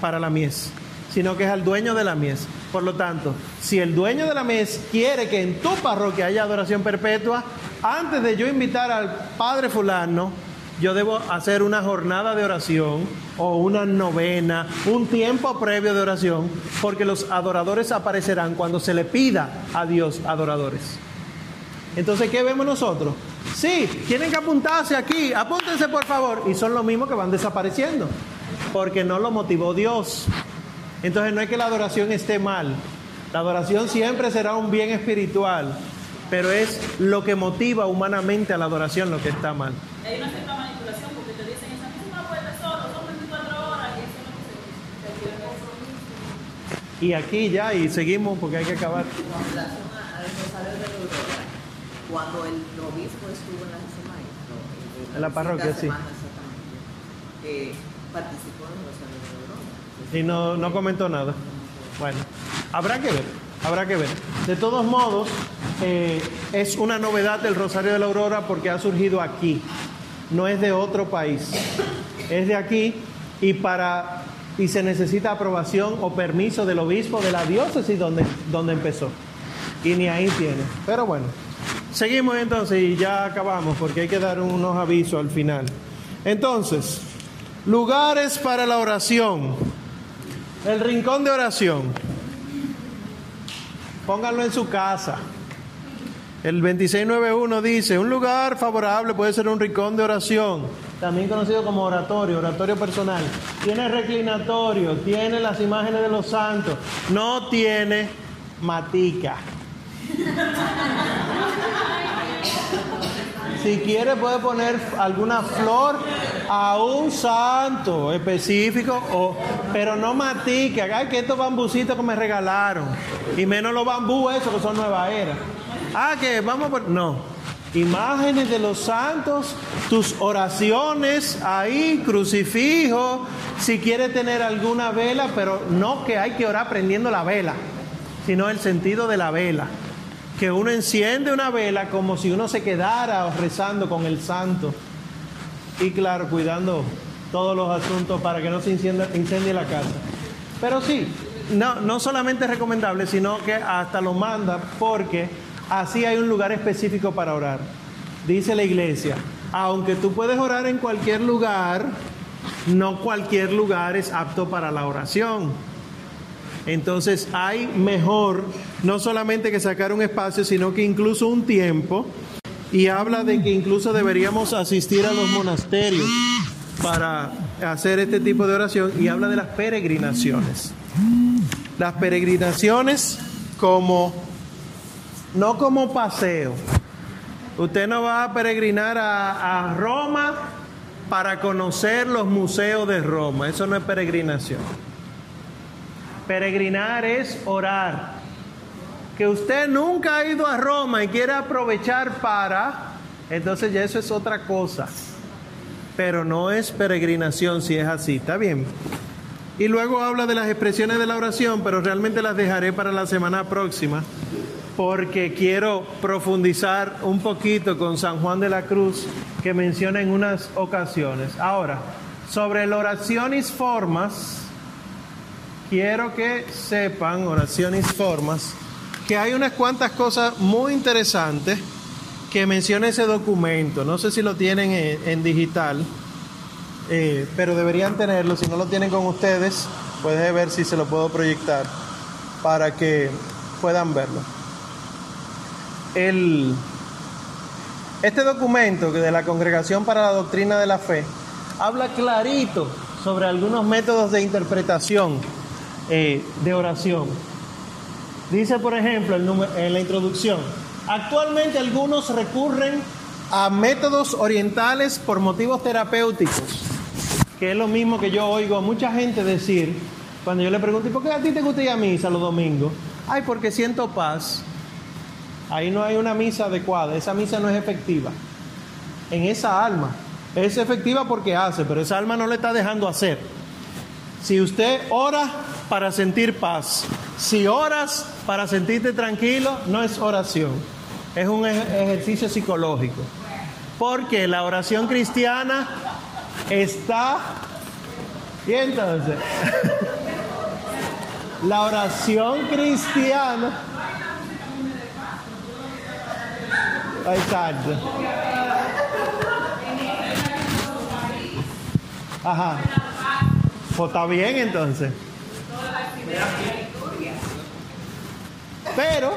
para la mies, sino que es al dueño de la mies. Por lo tanto, si el dueño de la mies quiere que en tu parroquia haya adoración perpetua, antes de yo invitar al padre fulano, yo debo hacer una jornada de oración o una novena, un tiempo previo de oración, porque los adoradores aparecerán cuando se le pida a Dios adoradores. Entonces, ¿qué vemos nosotros? Sí, tienen que apuntarse aquí, apúntense por favor, y son los mismos que van desapareciendo, porque no lo motivó Dios. Entonces, no es que la adoración esté mal, la adoración siempre será un bien espiritual, pero es lo que motiva humanamente a la adoración lo que está mal. Hay una cierta manipulación porque te dicen esa misma puede solo, son 24 horas y eso es lo que se Y aquí ya, y seguimos porque hay que acabar. Con relación a- Rosario de la Aurora, cuando el obispo estuvo en la Maestro, En la parroquia, sí. eh, participó en el Rosario de la Aurora. Y no, no comentó nada. Bueno, habrá que ver, habrá que ver. De todos modos, eh, es una novedad del Rosario de la Aurora porque ha surgido aquí, no es de otro país, es de aquí y para y se necesita aprobación o permiso del obispo de la diócesis donde, donde empezó. Y ni ahí tiene. Pero bueno, seguimos entonces y ya acabamos porque hay que dar unos avisos al final. Entonces, lugares para la oración. El rincón de oración. Pónganlo en su casa. El 2691 dice, un lugar favorable puede ser un rincón de oración, también conocido como oratorio, oratorio personal. Tiene reclinatorio, tiene las imágenes de los santos, no tiene matica. Si quiere puede poner alguna flor a un santo específico, o, pero no matica. Ay, que estos bambucitos que me regalaron. Y menos los bambú esos que son nueva era. Ah, que vamos por... No. Imágenes de los santos, tus oraciones ahí, crucifijo, si quiere tener alguna vela, pero no que hay que orar prendiendo la vela, sino el sentido de la vela que uno enciende una vela como si uno se quedara rezando con el santo. Y claro, cuidando todos los asuntos para que no se incendie, la casa. Pero sí, no, no solamente es recomendable, sino que hasta lo manda porque así hay un lugar específico para orar. Dice la iglesia, aunque tú puedes orar en cualquier lugar, no cualquier lugar es apto para la oración. Entonces hay mejor no solamente que sacar un espacio, sino que incluso un tiempo. Y habla de que incluso deberíamos asistir a los monasterios para hacer este tipo de oración. Y habla de las peregrinaciones. Las peregrinaciones como, no como paseo. Usted no va a peregrinar a, Roma para conocer los museos de Roma. Eso no es peregrinación. Peregrinar es orar. Que usted nunca ha ido a Roma y quiere aprovechar para, entonces ya eso es otra cosa. Pero no es peregrinación si es así, ¿está bien? Y luego habla de las expresiones de la oración, pero realmente las dejaré para la semana próxima, porque quiero profundizar un poquito con San Juan de la Cruz, que menciona en unas ocasiones. Ahora, sobre el oraciones formas, quiero que sepan, oraciones formas, que hay unas cuantas cosas muy interesantes que menciona ese documento. No sé si lo tienen en, en digital, eh, pero deberían tenerlo. Si no lo tienen con ustedes, pueden ver si se lo puedo proyectar para que puedan verlo. El, este documento de la Congregación para la Doctrina de la Fe habla clarito sobre algunos métodos de interpretación eh, de oración. Dice, por ejemplo, en la introducción, actualmente algunos recurren a métodos orientales por motivos terapéuticos, que es lo mismo que yo oigo a mucha gente decir cuando yo le pregunto, ¿y por qué a ti te gusta ir a misa los domingos? Ay, porque siento paz. Ahí no hay una misa adecuada, esa misa no es efectiva. En esa alma. Es efectiva porque hace, pero esa alma no le está dejando hacer. Si usted ora para sentir paz, si oras para sentirte tranquilo, no es oración, es un ej- ejercicio psicológico. Porque la oración cristiana está... Y entonces, la oración cristiana... Ajá. Pues está bien entonces. Pero,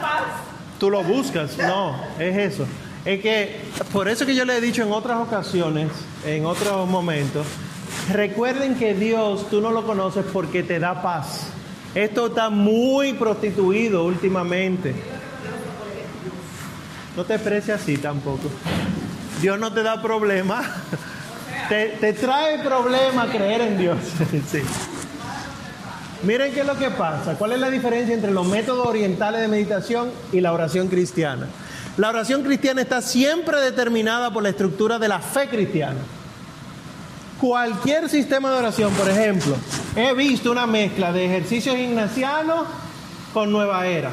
paz. tú lo buscas, no, es eso. Es que, por eso que yo le he dicho en otras ocasiones, en otros momentos, recuerden que Dios tú no lo conoces porque te da paz. Esto está muy prostituido últimamente. No te expreses así tampoco. Dios no te da problema. Te, te trae problema creer en Dios. Sí. Miren qué es lo que pasa. ¿Cuál es la diferencia entre los métodos orientales de meditación y la oración cristiana? La oración cristiana está siempre determinada por la estructura de la fe cristiana. Cualquier sistema de oración, por ejemplo, he visto una mezcla de ejercicios ignacianos con nueva era.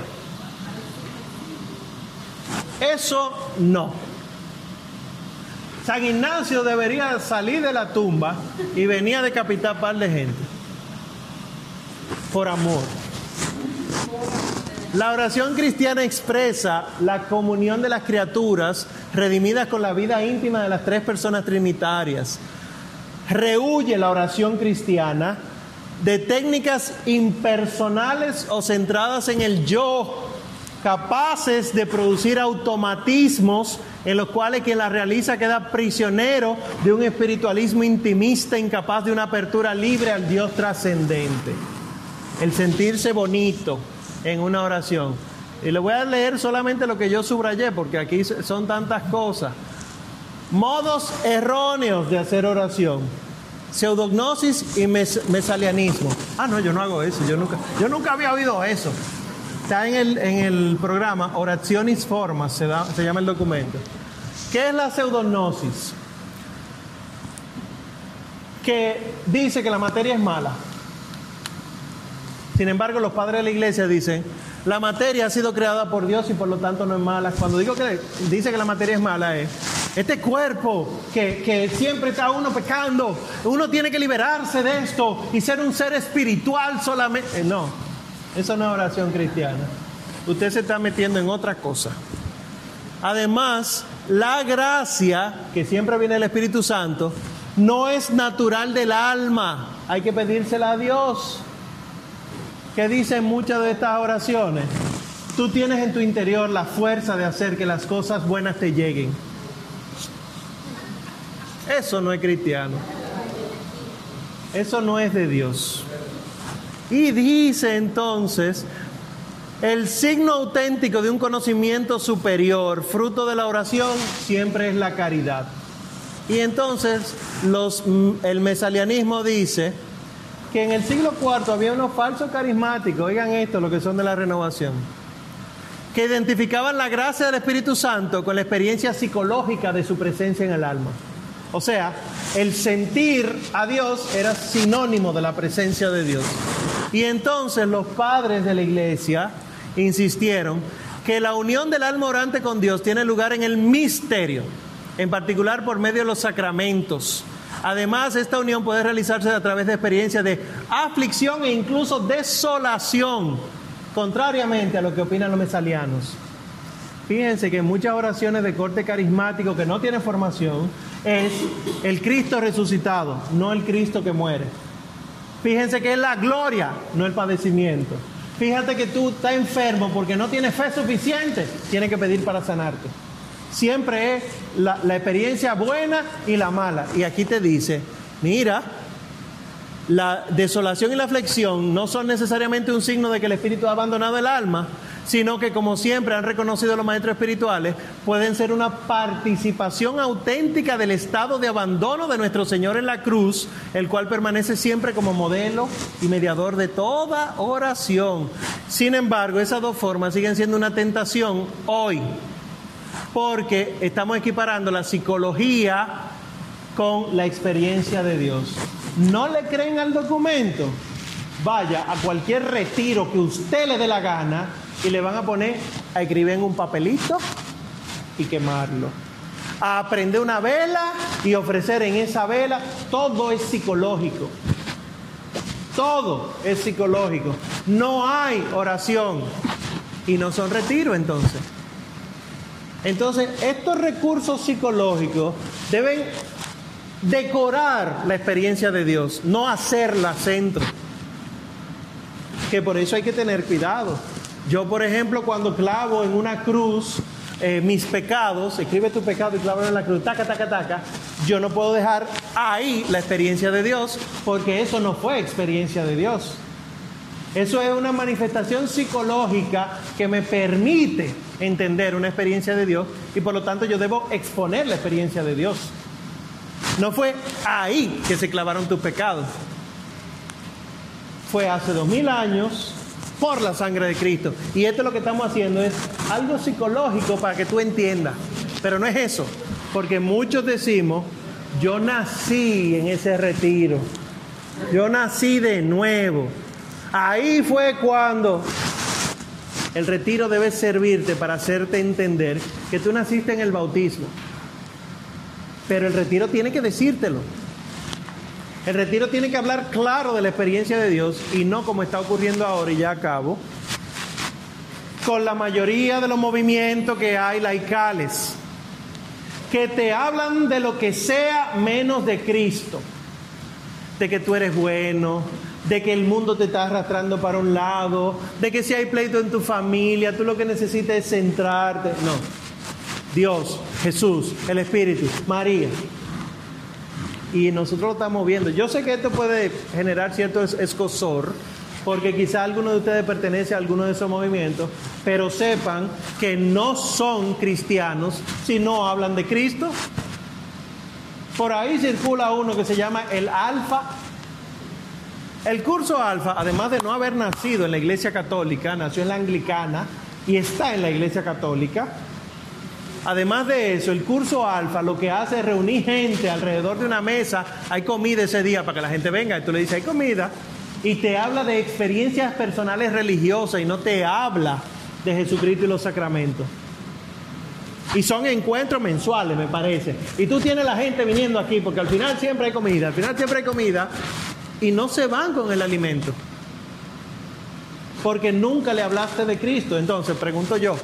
Eso no. San Ignacio debería salir de la tumba y venir a decapitar par de gente. Por amor. La oración cristiana expresa la comunión de las criaturas redimidas con la vida íntima de las tres personas trinitarias. Rehuye la oración cristiana de técnicas impersonales o centradas en el yo, capaces de producir automatismos en los cuales quien la realiza queda prisionero de un espiritualismo intimista, incapaz de una apertura libre al Dios trascendente. El sentirse bonito en una oración. Y le voy a leer solamente lo que yo subrayé, porque aquí son tantas cosas. Modos erróneos de hacer oración. Pseudognosis y mes- mesalianismo. Ah, no, yo no hago eso. Yo nunca, yo nunca había oído eso. Está en el, en el programa Oraciones Formas, se, da- se llama el documento. ¿Qué es la pseudognosis? Que dice que la materia es mala. Sin embargo, los padres de la iglesia dicen, la materia ha sido creada por Dios y por lo tanto no es mala. Cuando digo que dice que la materia es mala es, este cuerpo que, que siempre está uno pecando, uno tiene que liberarse de esto y ser un ser espiritual solamente. Eh, No, eso no es oración cristiana. Usted se está metiendo en otra cosa. Además, la gracia, que siempre viene del Espíritu Santo, no es natural del alma. Hay que pedírsela a Dios. ¿Qué dicen muchas de estas oraciones? Tú tienes en tu interior la fuerza de hacer que las cosas buenas te lleguen. Eso no es cristiano. Eso no es de Dios. Y dice entonces, el signo auténtico de un conocimiento superior, fruto de la oración, siempre es la caridad. Y entonces los, el mesalianismo dice que en el siglo IV había unos falsos carismáticos, oigan esto, lo que son de la renovación, que identificaban la gracia del Espíritu Santo con la experiencia psicológica de su presencia en el alma. O sea, el sentir a Dios era sinónimo de la presencia de Dios. Y entonces los padres de la iglesia insistieron que la unión del alma orante con Dios tiene lugar en el misterio. en particular por medio de los sacramentos. Además, esta unión puede realizarse a través de experiencias de aflicción e incluso desolación, contrariamente a lo que opinan los mesalianos. Fíjense que en muchas oraciones de corte carismático que no tienen formación es el Cristo resucitado, no el Cristo que muere. Fíjense que es la gloria, no el padecimiento. Fíjate que tú estás enfermo porque no tienes fe suficiente, tienes que pedir para sanarte. Siempre es la, la experiencia buena y la mala. Y aquí te dice, mira, la desolación y la aflicción no son necesariamente un signo de que el espíritu ha abandonado el alma, sino que como siempre han reconocido los maestros espirituales, pueden ser una participación auténtica del estado de abandono de nuestro Señor en la cruz, el cual permanece siempre como modelo y mediador de toda oración. Sin embargo, esas dos formas siguen siendo una tentación hoy, porque estamos equiparando la psicología con la experiencia de Dios. ¿No le creen al documento? Vaya a cualquier retiro que usted le dé la gana y le van a poner a escribir en un papelito y quemarlo. A aprender una vela y ofrecer en esa vela, todo es psicológico. Todo es psicológico. No hay oración y no son retiro entonces. Entonces, estos recursos psicológicos deben decorar la experiencia de Dios, no hacerla centro. Que por eso hay que tener cuidado. Yo, por ejemplo, cuando clavo en una cruz eh, mis pecados, escribe tu pecado y clávalo en la cruz, taca, taca, taca, yo no puedo dejar ahí la experiencia de Dios, porque eso no fue experiencia de Dios. Eso es una manifestación psicológica que me permite entender una experiencia de Dios y por lo tanto yo debo exponer la experiencia de Dios. No fue ahí que se clavaron tus pecados. Fue hace dos mil años por la sangre de Cristo. Y esto lo que estamos haciendo es algo psicológico para que tú entiendas. Pero no es eso. Porque muchos decimos, yo nací en ese retiro. Yo nací de nuevo. Ahí fue cuando el retiro debe servirte para hacerte entender que tú naciste en el bautismo. Pero el retiro tiene que decírtelo. El retiro tiene que hablar claro de la experiencia de Dios y no como está ocurriendo ahora y ya acabo, con la mayoría de los movimientos que hay laicales, que te hablan de lo que sea menos de Cristo, de que tú eres bueno, de que el mundo te está arrastrando para un lado, de que si hay pleito en tu familia, tú lo que necesitas es centrarte. No. Dios, Jesús, el Espíritu, María. Y nosotros lo estamos viendo. Yo sé que esto puede generar cierto escosor, porque quizá alguno de ustedes pertenece a alguno de esos movimientos, pero sepan que no son cristianos si no hablan de Cristo. Por ahí circula uno que se llama el Alfa. El curso Alfa, además de no haber nacido en la Iglesia Católica, nació en la Anglicana y está en la Iglesia Católica. Además de eso, el curso alfa lo que hace es reunir gente alrededor de una mesa. Hay comida ese día para que la gente venga y tú le dices, hay comida. Y te habla de experiencias personales religiosas y no te habla de Jesucristo y los sacramentos. Y son encuentros mensuales, me parece. Y tú tienes la gente viniendo aquí porque al final siempre hay comida, al final siempre hay comida y no se van con el alimento. Porque nunca le hablaste de Cristo. Entonces, pregunto yo,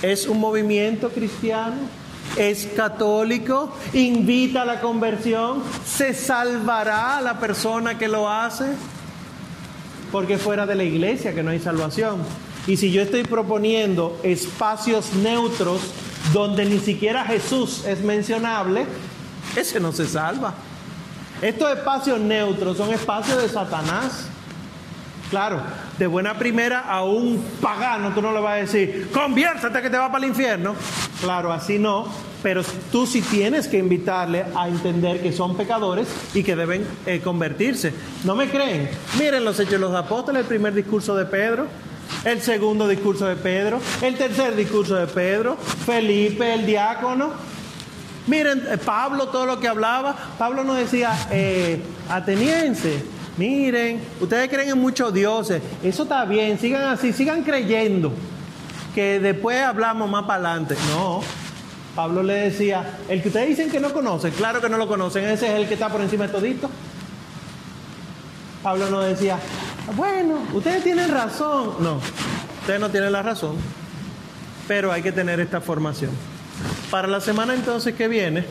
¿Es un movimiento cristiano? ¿Es católico? ¿Invita a la conversión? ¿Se salvará la persona que lo hace? Porque fuera de la iglesia que no hay salvación. Y si yo estoy proponiendo espacios neutros donde ni siquiera Jesús es mencionable, ese no se salva. Estos espacios neutros son espacios de Satanás. Claro, de buena primera a un pagano tú no le vas a decir, conviértete que te va para el infierno. Claro, así no, pero tú sí tienes que invitarle a entender que son pecadores y que deben eh, convertirse. ¿No me creen? Miren los hechos de los apóstoles, el primer discurso de Pedro, el segundo discurso de Pedro, el tercer discurso de Pedro, Felipe, el diácono. Miren, eh, Pablo, todo lo que hablaba, Pablo nos decía, eh, ateniense, miren, ustedes creen en muchos dioses, eso está bien, sigan así, sigan creyendo, que después hablamos más para adelante. No, Pablo le decía, el que ustedes dicen que no conocen, claro que no lo conocen, ese es el que está por encima de todito. Pablo no decía, bueno, ustedes tienen razón. No, ustedes no tienen la razón, pero hay que tener esta formación. Para la semana entonces que viene,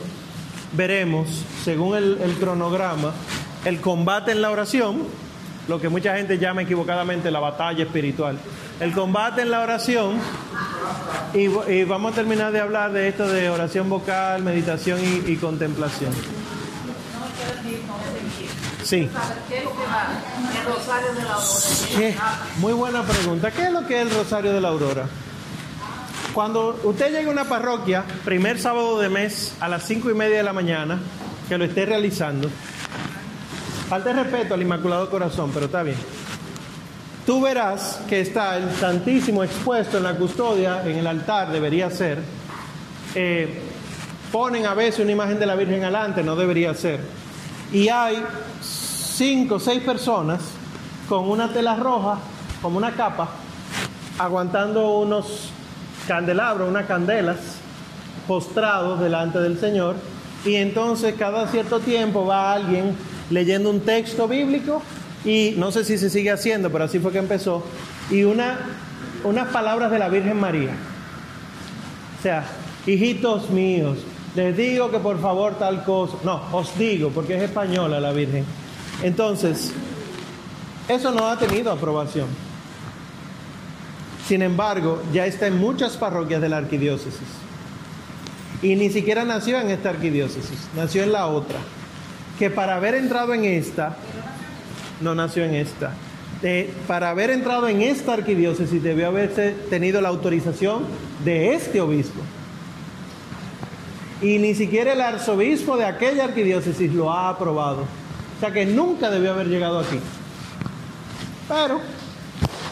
veremos, según el, el cronograma, el combate en la oración, lo que mucha gente llama equivocadamente la batalla espiritual. El combate en la oración, y, vamos a terminar de hablar de esto de oración vocal, meditación y, y contemplación. Sí. ¿Qué? Muy buena pregunta. ¿Qué es lo que es el Rosario de la Aurora? Cuando usted llegue a una parroquia, primer sábado de mes, a las cinco y media de la mañana, que lo esté realizando, falta de respeto al Inmaculado Corazón, pero está bien. Tú verás que está el Santísimo expuesto en la custodia, en el altar, debería ser. Eh, ponen a veces una imagen de la Virgen adelante, no debería ser. Y hay cinco o seis personas con una tela roja, como una capa, aguantando unos candelabros, unas candelas, postrados delante del Señor. Y entonces cada cierto tiempo va alguien leyendo un texto bíblico y no sé si se sigue haciendo, pero así fue que empezó, y una, unas palabras de la Virgen María. O sea, hijitos míos, les digo que por favor tal cosa. No, os digo, porque es española la Virgen. Entonces, eso no ha tenido aprobación. Sin embargo, ya está en muchas parroquias de la arquidiócesis. Y ni siquiera nació en esta arquidiócesis, nació en la otra. Que para haber entrado en esta, no nació en esta. Para haber entrado en esta arquidiócesis debió haberse tenido la autorización de este obispo. Y ni siquiera el arzobispo de aquella arquidiócesis lo ha aprobado. O sea que nunca debió haber llegado aquí. Pero,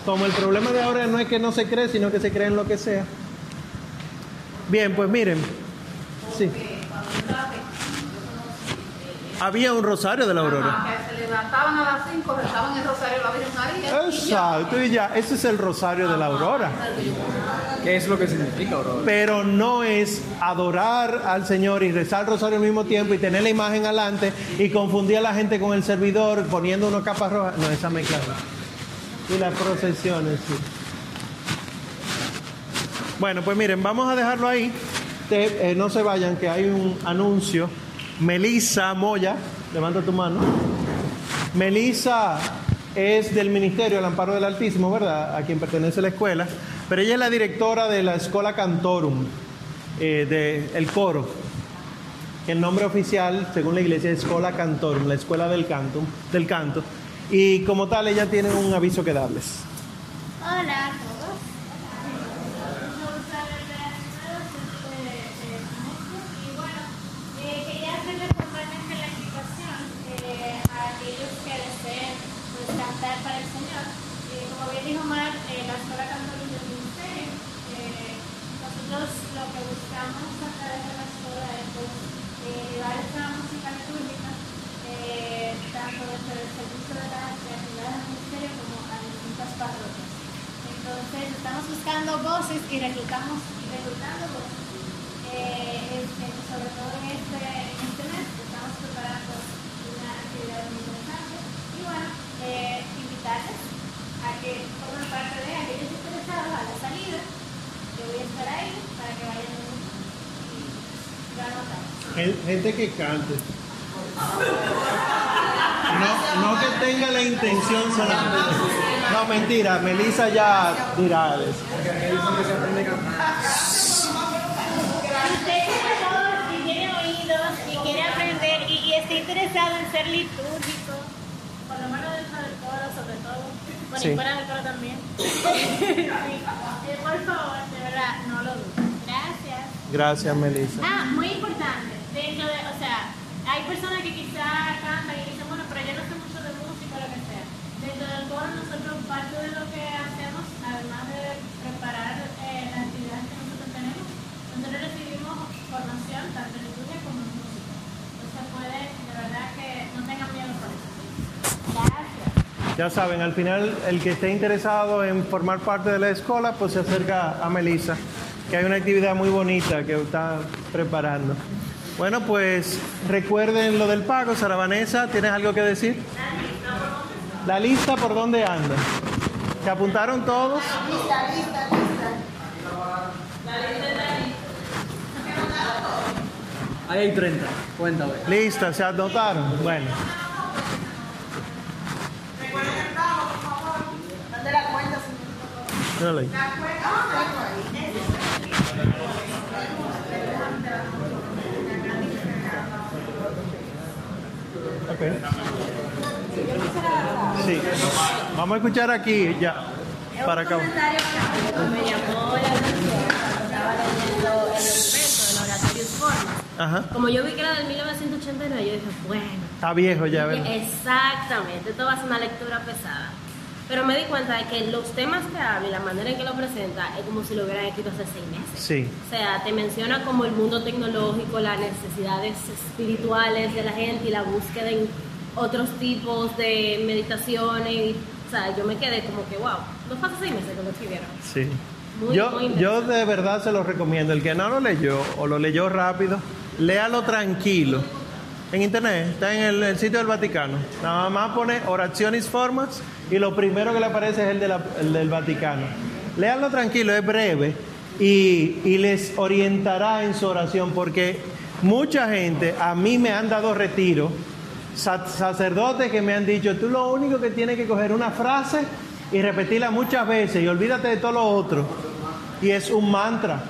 como el problema de ahora no es que no se cree, sino que se cree en lo que sea. Bien, pues miren. Sí. Había un rosario de la aurora. Que se levantaban a las 5, rezaban el rosario de la Virgen María. Exacto, y ya, ese es el rosario de la aurora. ¿Qué es lo que significa aurora? Pero no es adorar al Señor y rezar el rosario al mismo tiempo y tener la imagen adelante y confundir a la gente con el servidor poniendo una capa roja. No, esa mezcla no. Y las procesiones, sí. Bueno, pues miren, vamos a dejarlo ahí. Te- eh, no se vayan, que hay un anuncio. Melissa Moya, levanta tu mano. Melissa es del Ministerio del Amparo del Altísimo, ¿verdad? A quien pertenece la escuela. Pero ella es la directora de la Escola Cantorum, eh, del coro. El nombre oficial, según la iglesia, es Escola Cantorum, la escuela del canto, del canto. Y como tal, ella tiene un aviso que darles. Hola a todos. Vamos a ver las nuevas este, eh, semestre. Y bueno, eh, quería hacerles formalmente la invitación eh, a aquellos que deseen para el Señor. Eh, como bien dijo Mar, eh, la escuela cantorum del ministerio, eh, nosotros lo que buscamos a través de la escuela es pues, llevar esta música litúrgica tanto desde el servicio de la de actividades del ministerio como a distintas parroquias. Entonces estamos buscando voces y reclutamos y reclutando voces. Sobre todo en este, en este mes estamos preparando una actividad muy interesante y bueno, invitarles a que formen parte de aquellos interesados a la salida. Yo voy a estar ahí para que vayan y. Gen- Gente que cante. No, no que tenga la intención solamente. No, mentira, Melissa ya dirá eso. Si tiene oídos y quiere aprender y, y está interesado en ser litúrgico, lo menos dentro del coro sobre todo, bueno Sí. y fuera del coro también, sí. Por favor, de verdad, no lo duden. Gracias. Gracias, Melissa. Ah, muy importante, dentro de, o sea, hay personas que quizás cantan y dicen, bueno, pero yo no sé mucho de música o lo que sea. Dentro del coro nosotros parte de lo que hacemos, además de preparar eh, las actividades que nosotros tenemos, nosotros recibimos formación tanto en liturgia como en música. Entonces puede, de verdad que no tengan miedo. Ya saben, al final el que esté interesado en formar parte de la escuela, pues se acerca a Melissa. que hay una actividad muy bonita que está preparando. Bueno, pues recuerden lo del pago. Sara Vanessa, ¿tienes algo que decir? La lista por dónde anda. ¿Se apuntaron todos? Lista, lista, lista. Ahí hay 30. Cuéntame. Lista, se anotaron. Bueno, Mande la cuenta, ahí. Sí. Vamos a escuchar aquí ya. Para acá. me llamó la atención cuando estaba leyendo el documento del Oratorius Formas. Ajá. Como yo vi que era del 1989, yo dije, bueno. Está viejo ya, ¿verdad? Exactamente, esto va a ser una lectura pesada. Pero me di cuenta de que los temas que habla y la manera en que lo presenta es como si lo hubieran escrito hace seis meses. Sí. O sea, te menciona como el mundo tecnológico, las necesidades espirituales de la gente y la búsqueda en otros tipos de meditaciones. o sea, yo me quedé como que, wow, no fue hace seis meses que lo escribieron. Sí. Muy, Yo, muy yo de verdad se lo recomiendo. El que no lo leyó o lo leyó rápido, léalo tranquilo. En internet, está en el, sitio del Vaticano. Nada más pone oraciones formas y lo primero que le aparece es el, del Vaticano. Léalo tranquilo, es breve y, y les orientará en su oración porque mucha gente, a mí me han dado retiro, sa- sacerdotes que me han dicho, tú lo único que tienes que coger una frase y repetirla muchas veces y olvídate de todo lo otro. Y es un mantra.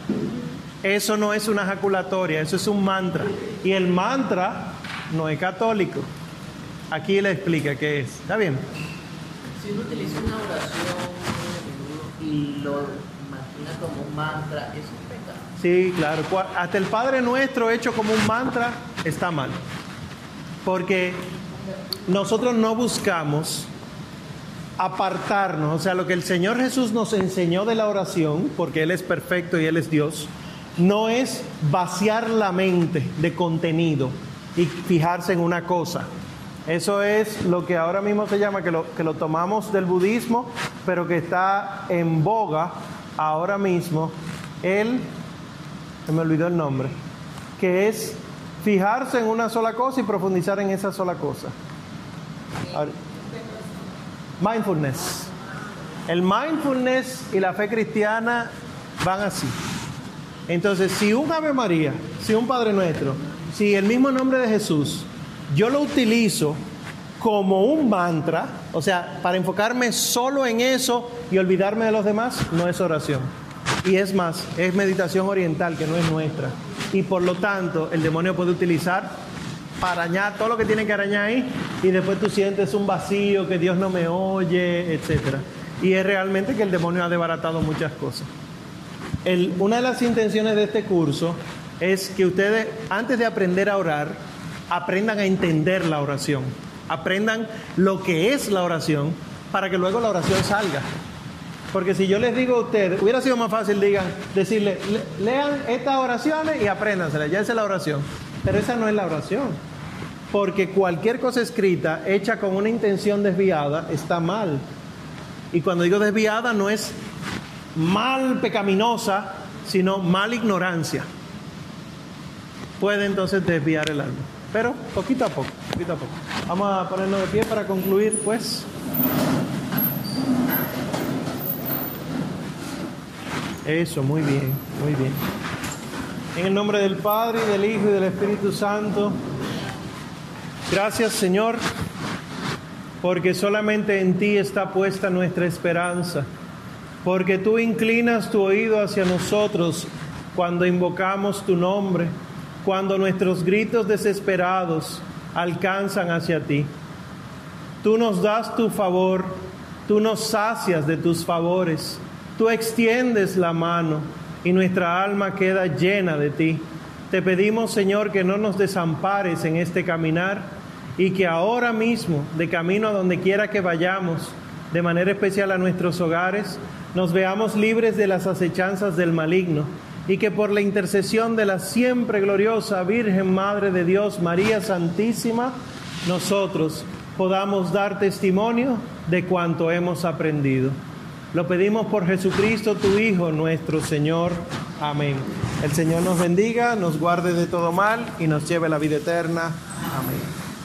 Eso no es una ejaculatoria, eso es un mantra. Y el mantra no es católico. Aquí le explica qué es. ¿Está bien? Si uno utiliza una oración y lo imagina como un mantra, es un pecado. Sí, claro. Hasta el Padre Nuestro hecho como un mantra está mal. Porque nosotros no buscamos apartarnos, o sea, lo que el Señor Jesús nos enseñó de la oración, porque Él es perfecto y Él es Dios, no es vaciar la mente de contenido y fijarse en una cosa. Eso es lo que ahora mismo se llama, que lo, que lo tomamos del budismo, pero que está en boga ahora mismo, el, se me olvidó el nombre, que es fijarse en una sola cosa y profundizar en esa sola cosa. Mindfulness. El mindfulness y la fe cristiana van así. Entonces, si un Ave María, si un Padre Nuestro, si el mismo nombre de Jesús, yo lo utilizo como un mantra, o sea, para enfocarme solo en eso y olvidarme de los demás, no es oración. Y es más, es meditación oriental que no es nuestra. Y por lo tanto, el demonio puede utilizar para arañar todo lo que tiene que arañar ahí y después tú sientes un vacío, que Dios no me oye, etc. Y es realmente que el demonio ha desbaratado muchas cosas. Una de las intenciones de este curso es que ustedes, antes de aprender a orar, aprendan a entender la oración, aprendan lo que es la oración para que luego la oración salga. Porque si yo les digo a ustedes, hubiera sido más fácil digan, decirle, "Le- lean estas oraciones y apréndanselas, ya es la oración. Pero esa no es la oración. Porque cualquier cosa escrita hecha con una intención desviada está mal. Y cuando digo desviada no es mal pecaminosa, sino mal ignorancia. Puede entonces desviar el alma. Pero poquito a poco, poquito a poco. Vamos a ponernos de pie para concluir, pues. Eso, muy bien, muy bien. En el nombre del Padre, y del Hijo y del Espíritu Santo. Gracias, Señor, porque solamente en ti está puesta nuestra esperanza. Porque tú inclinas tu oído hacia nosotros cuando invocamos tu nombre, cuando nuestros gritos desesperados alcanzan hacia ti. Tú nos das tu favor, tú nos sacias de tus favores, tú extiendes la mano y nuestra alma queda llena de ti. Te pedimos, Señor, que no nos desampares en este caminar y que ahora mismo, de camino a donde quiera que vayamos, de manera especial a nuestros hogares, nos veamos libres de las acechanzas del maligno y que por la intercesión de la siempre gloriosa Virgen Madre de Dios, María Santísima, nosotros podamos dar testimonio de cuanto hemos aprendido. Lo pedimos por Jesucristo, tu Hijo, nuestro Señor. Amén. El Señor nos bendiga, nos guarde de todo mal y nos lleve a la vida eterna. Amén.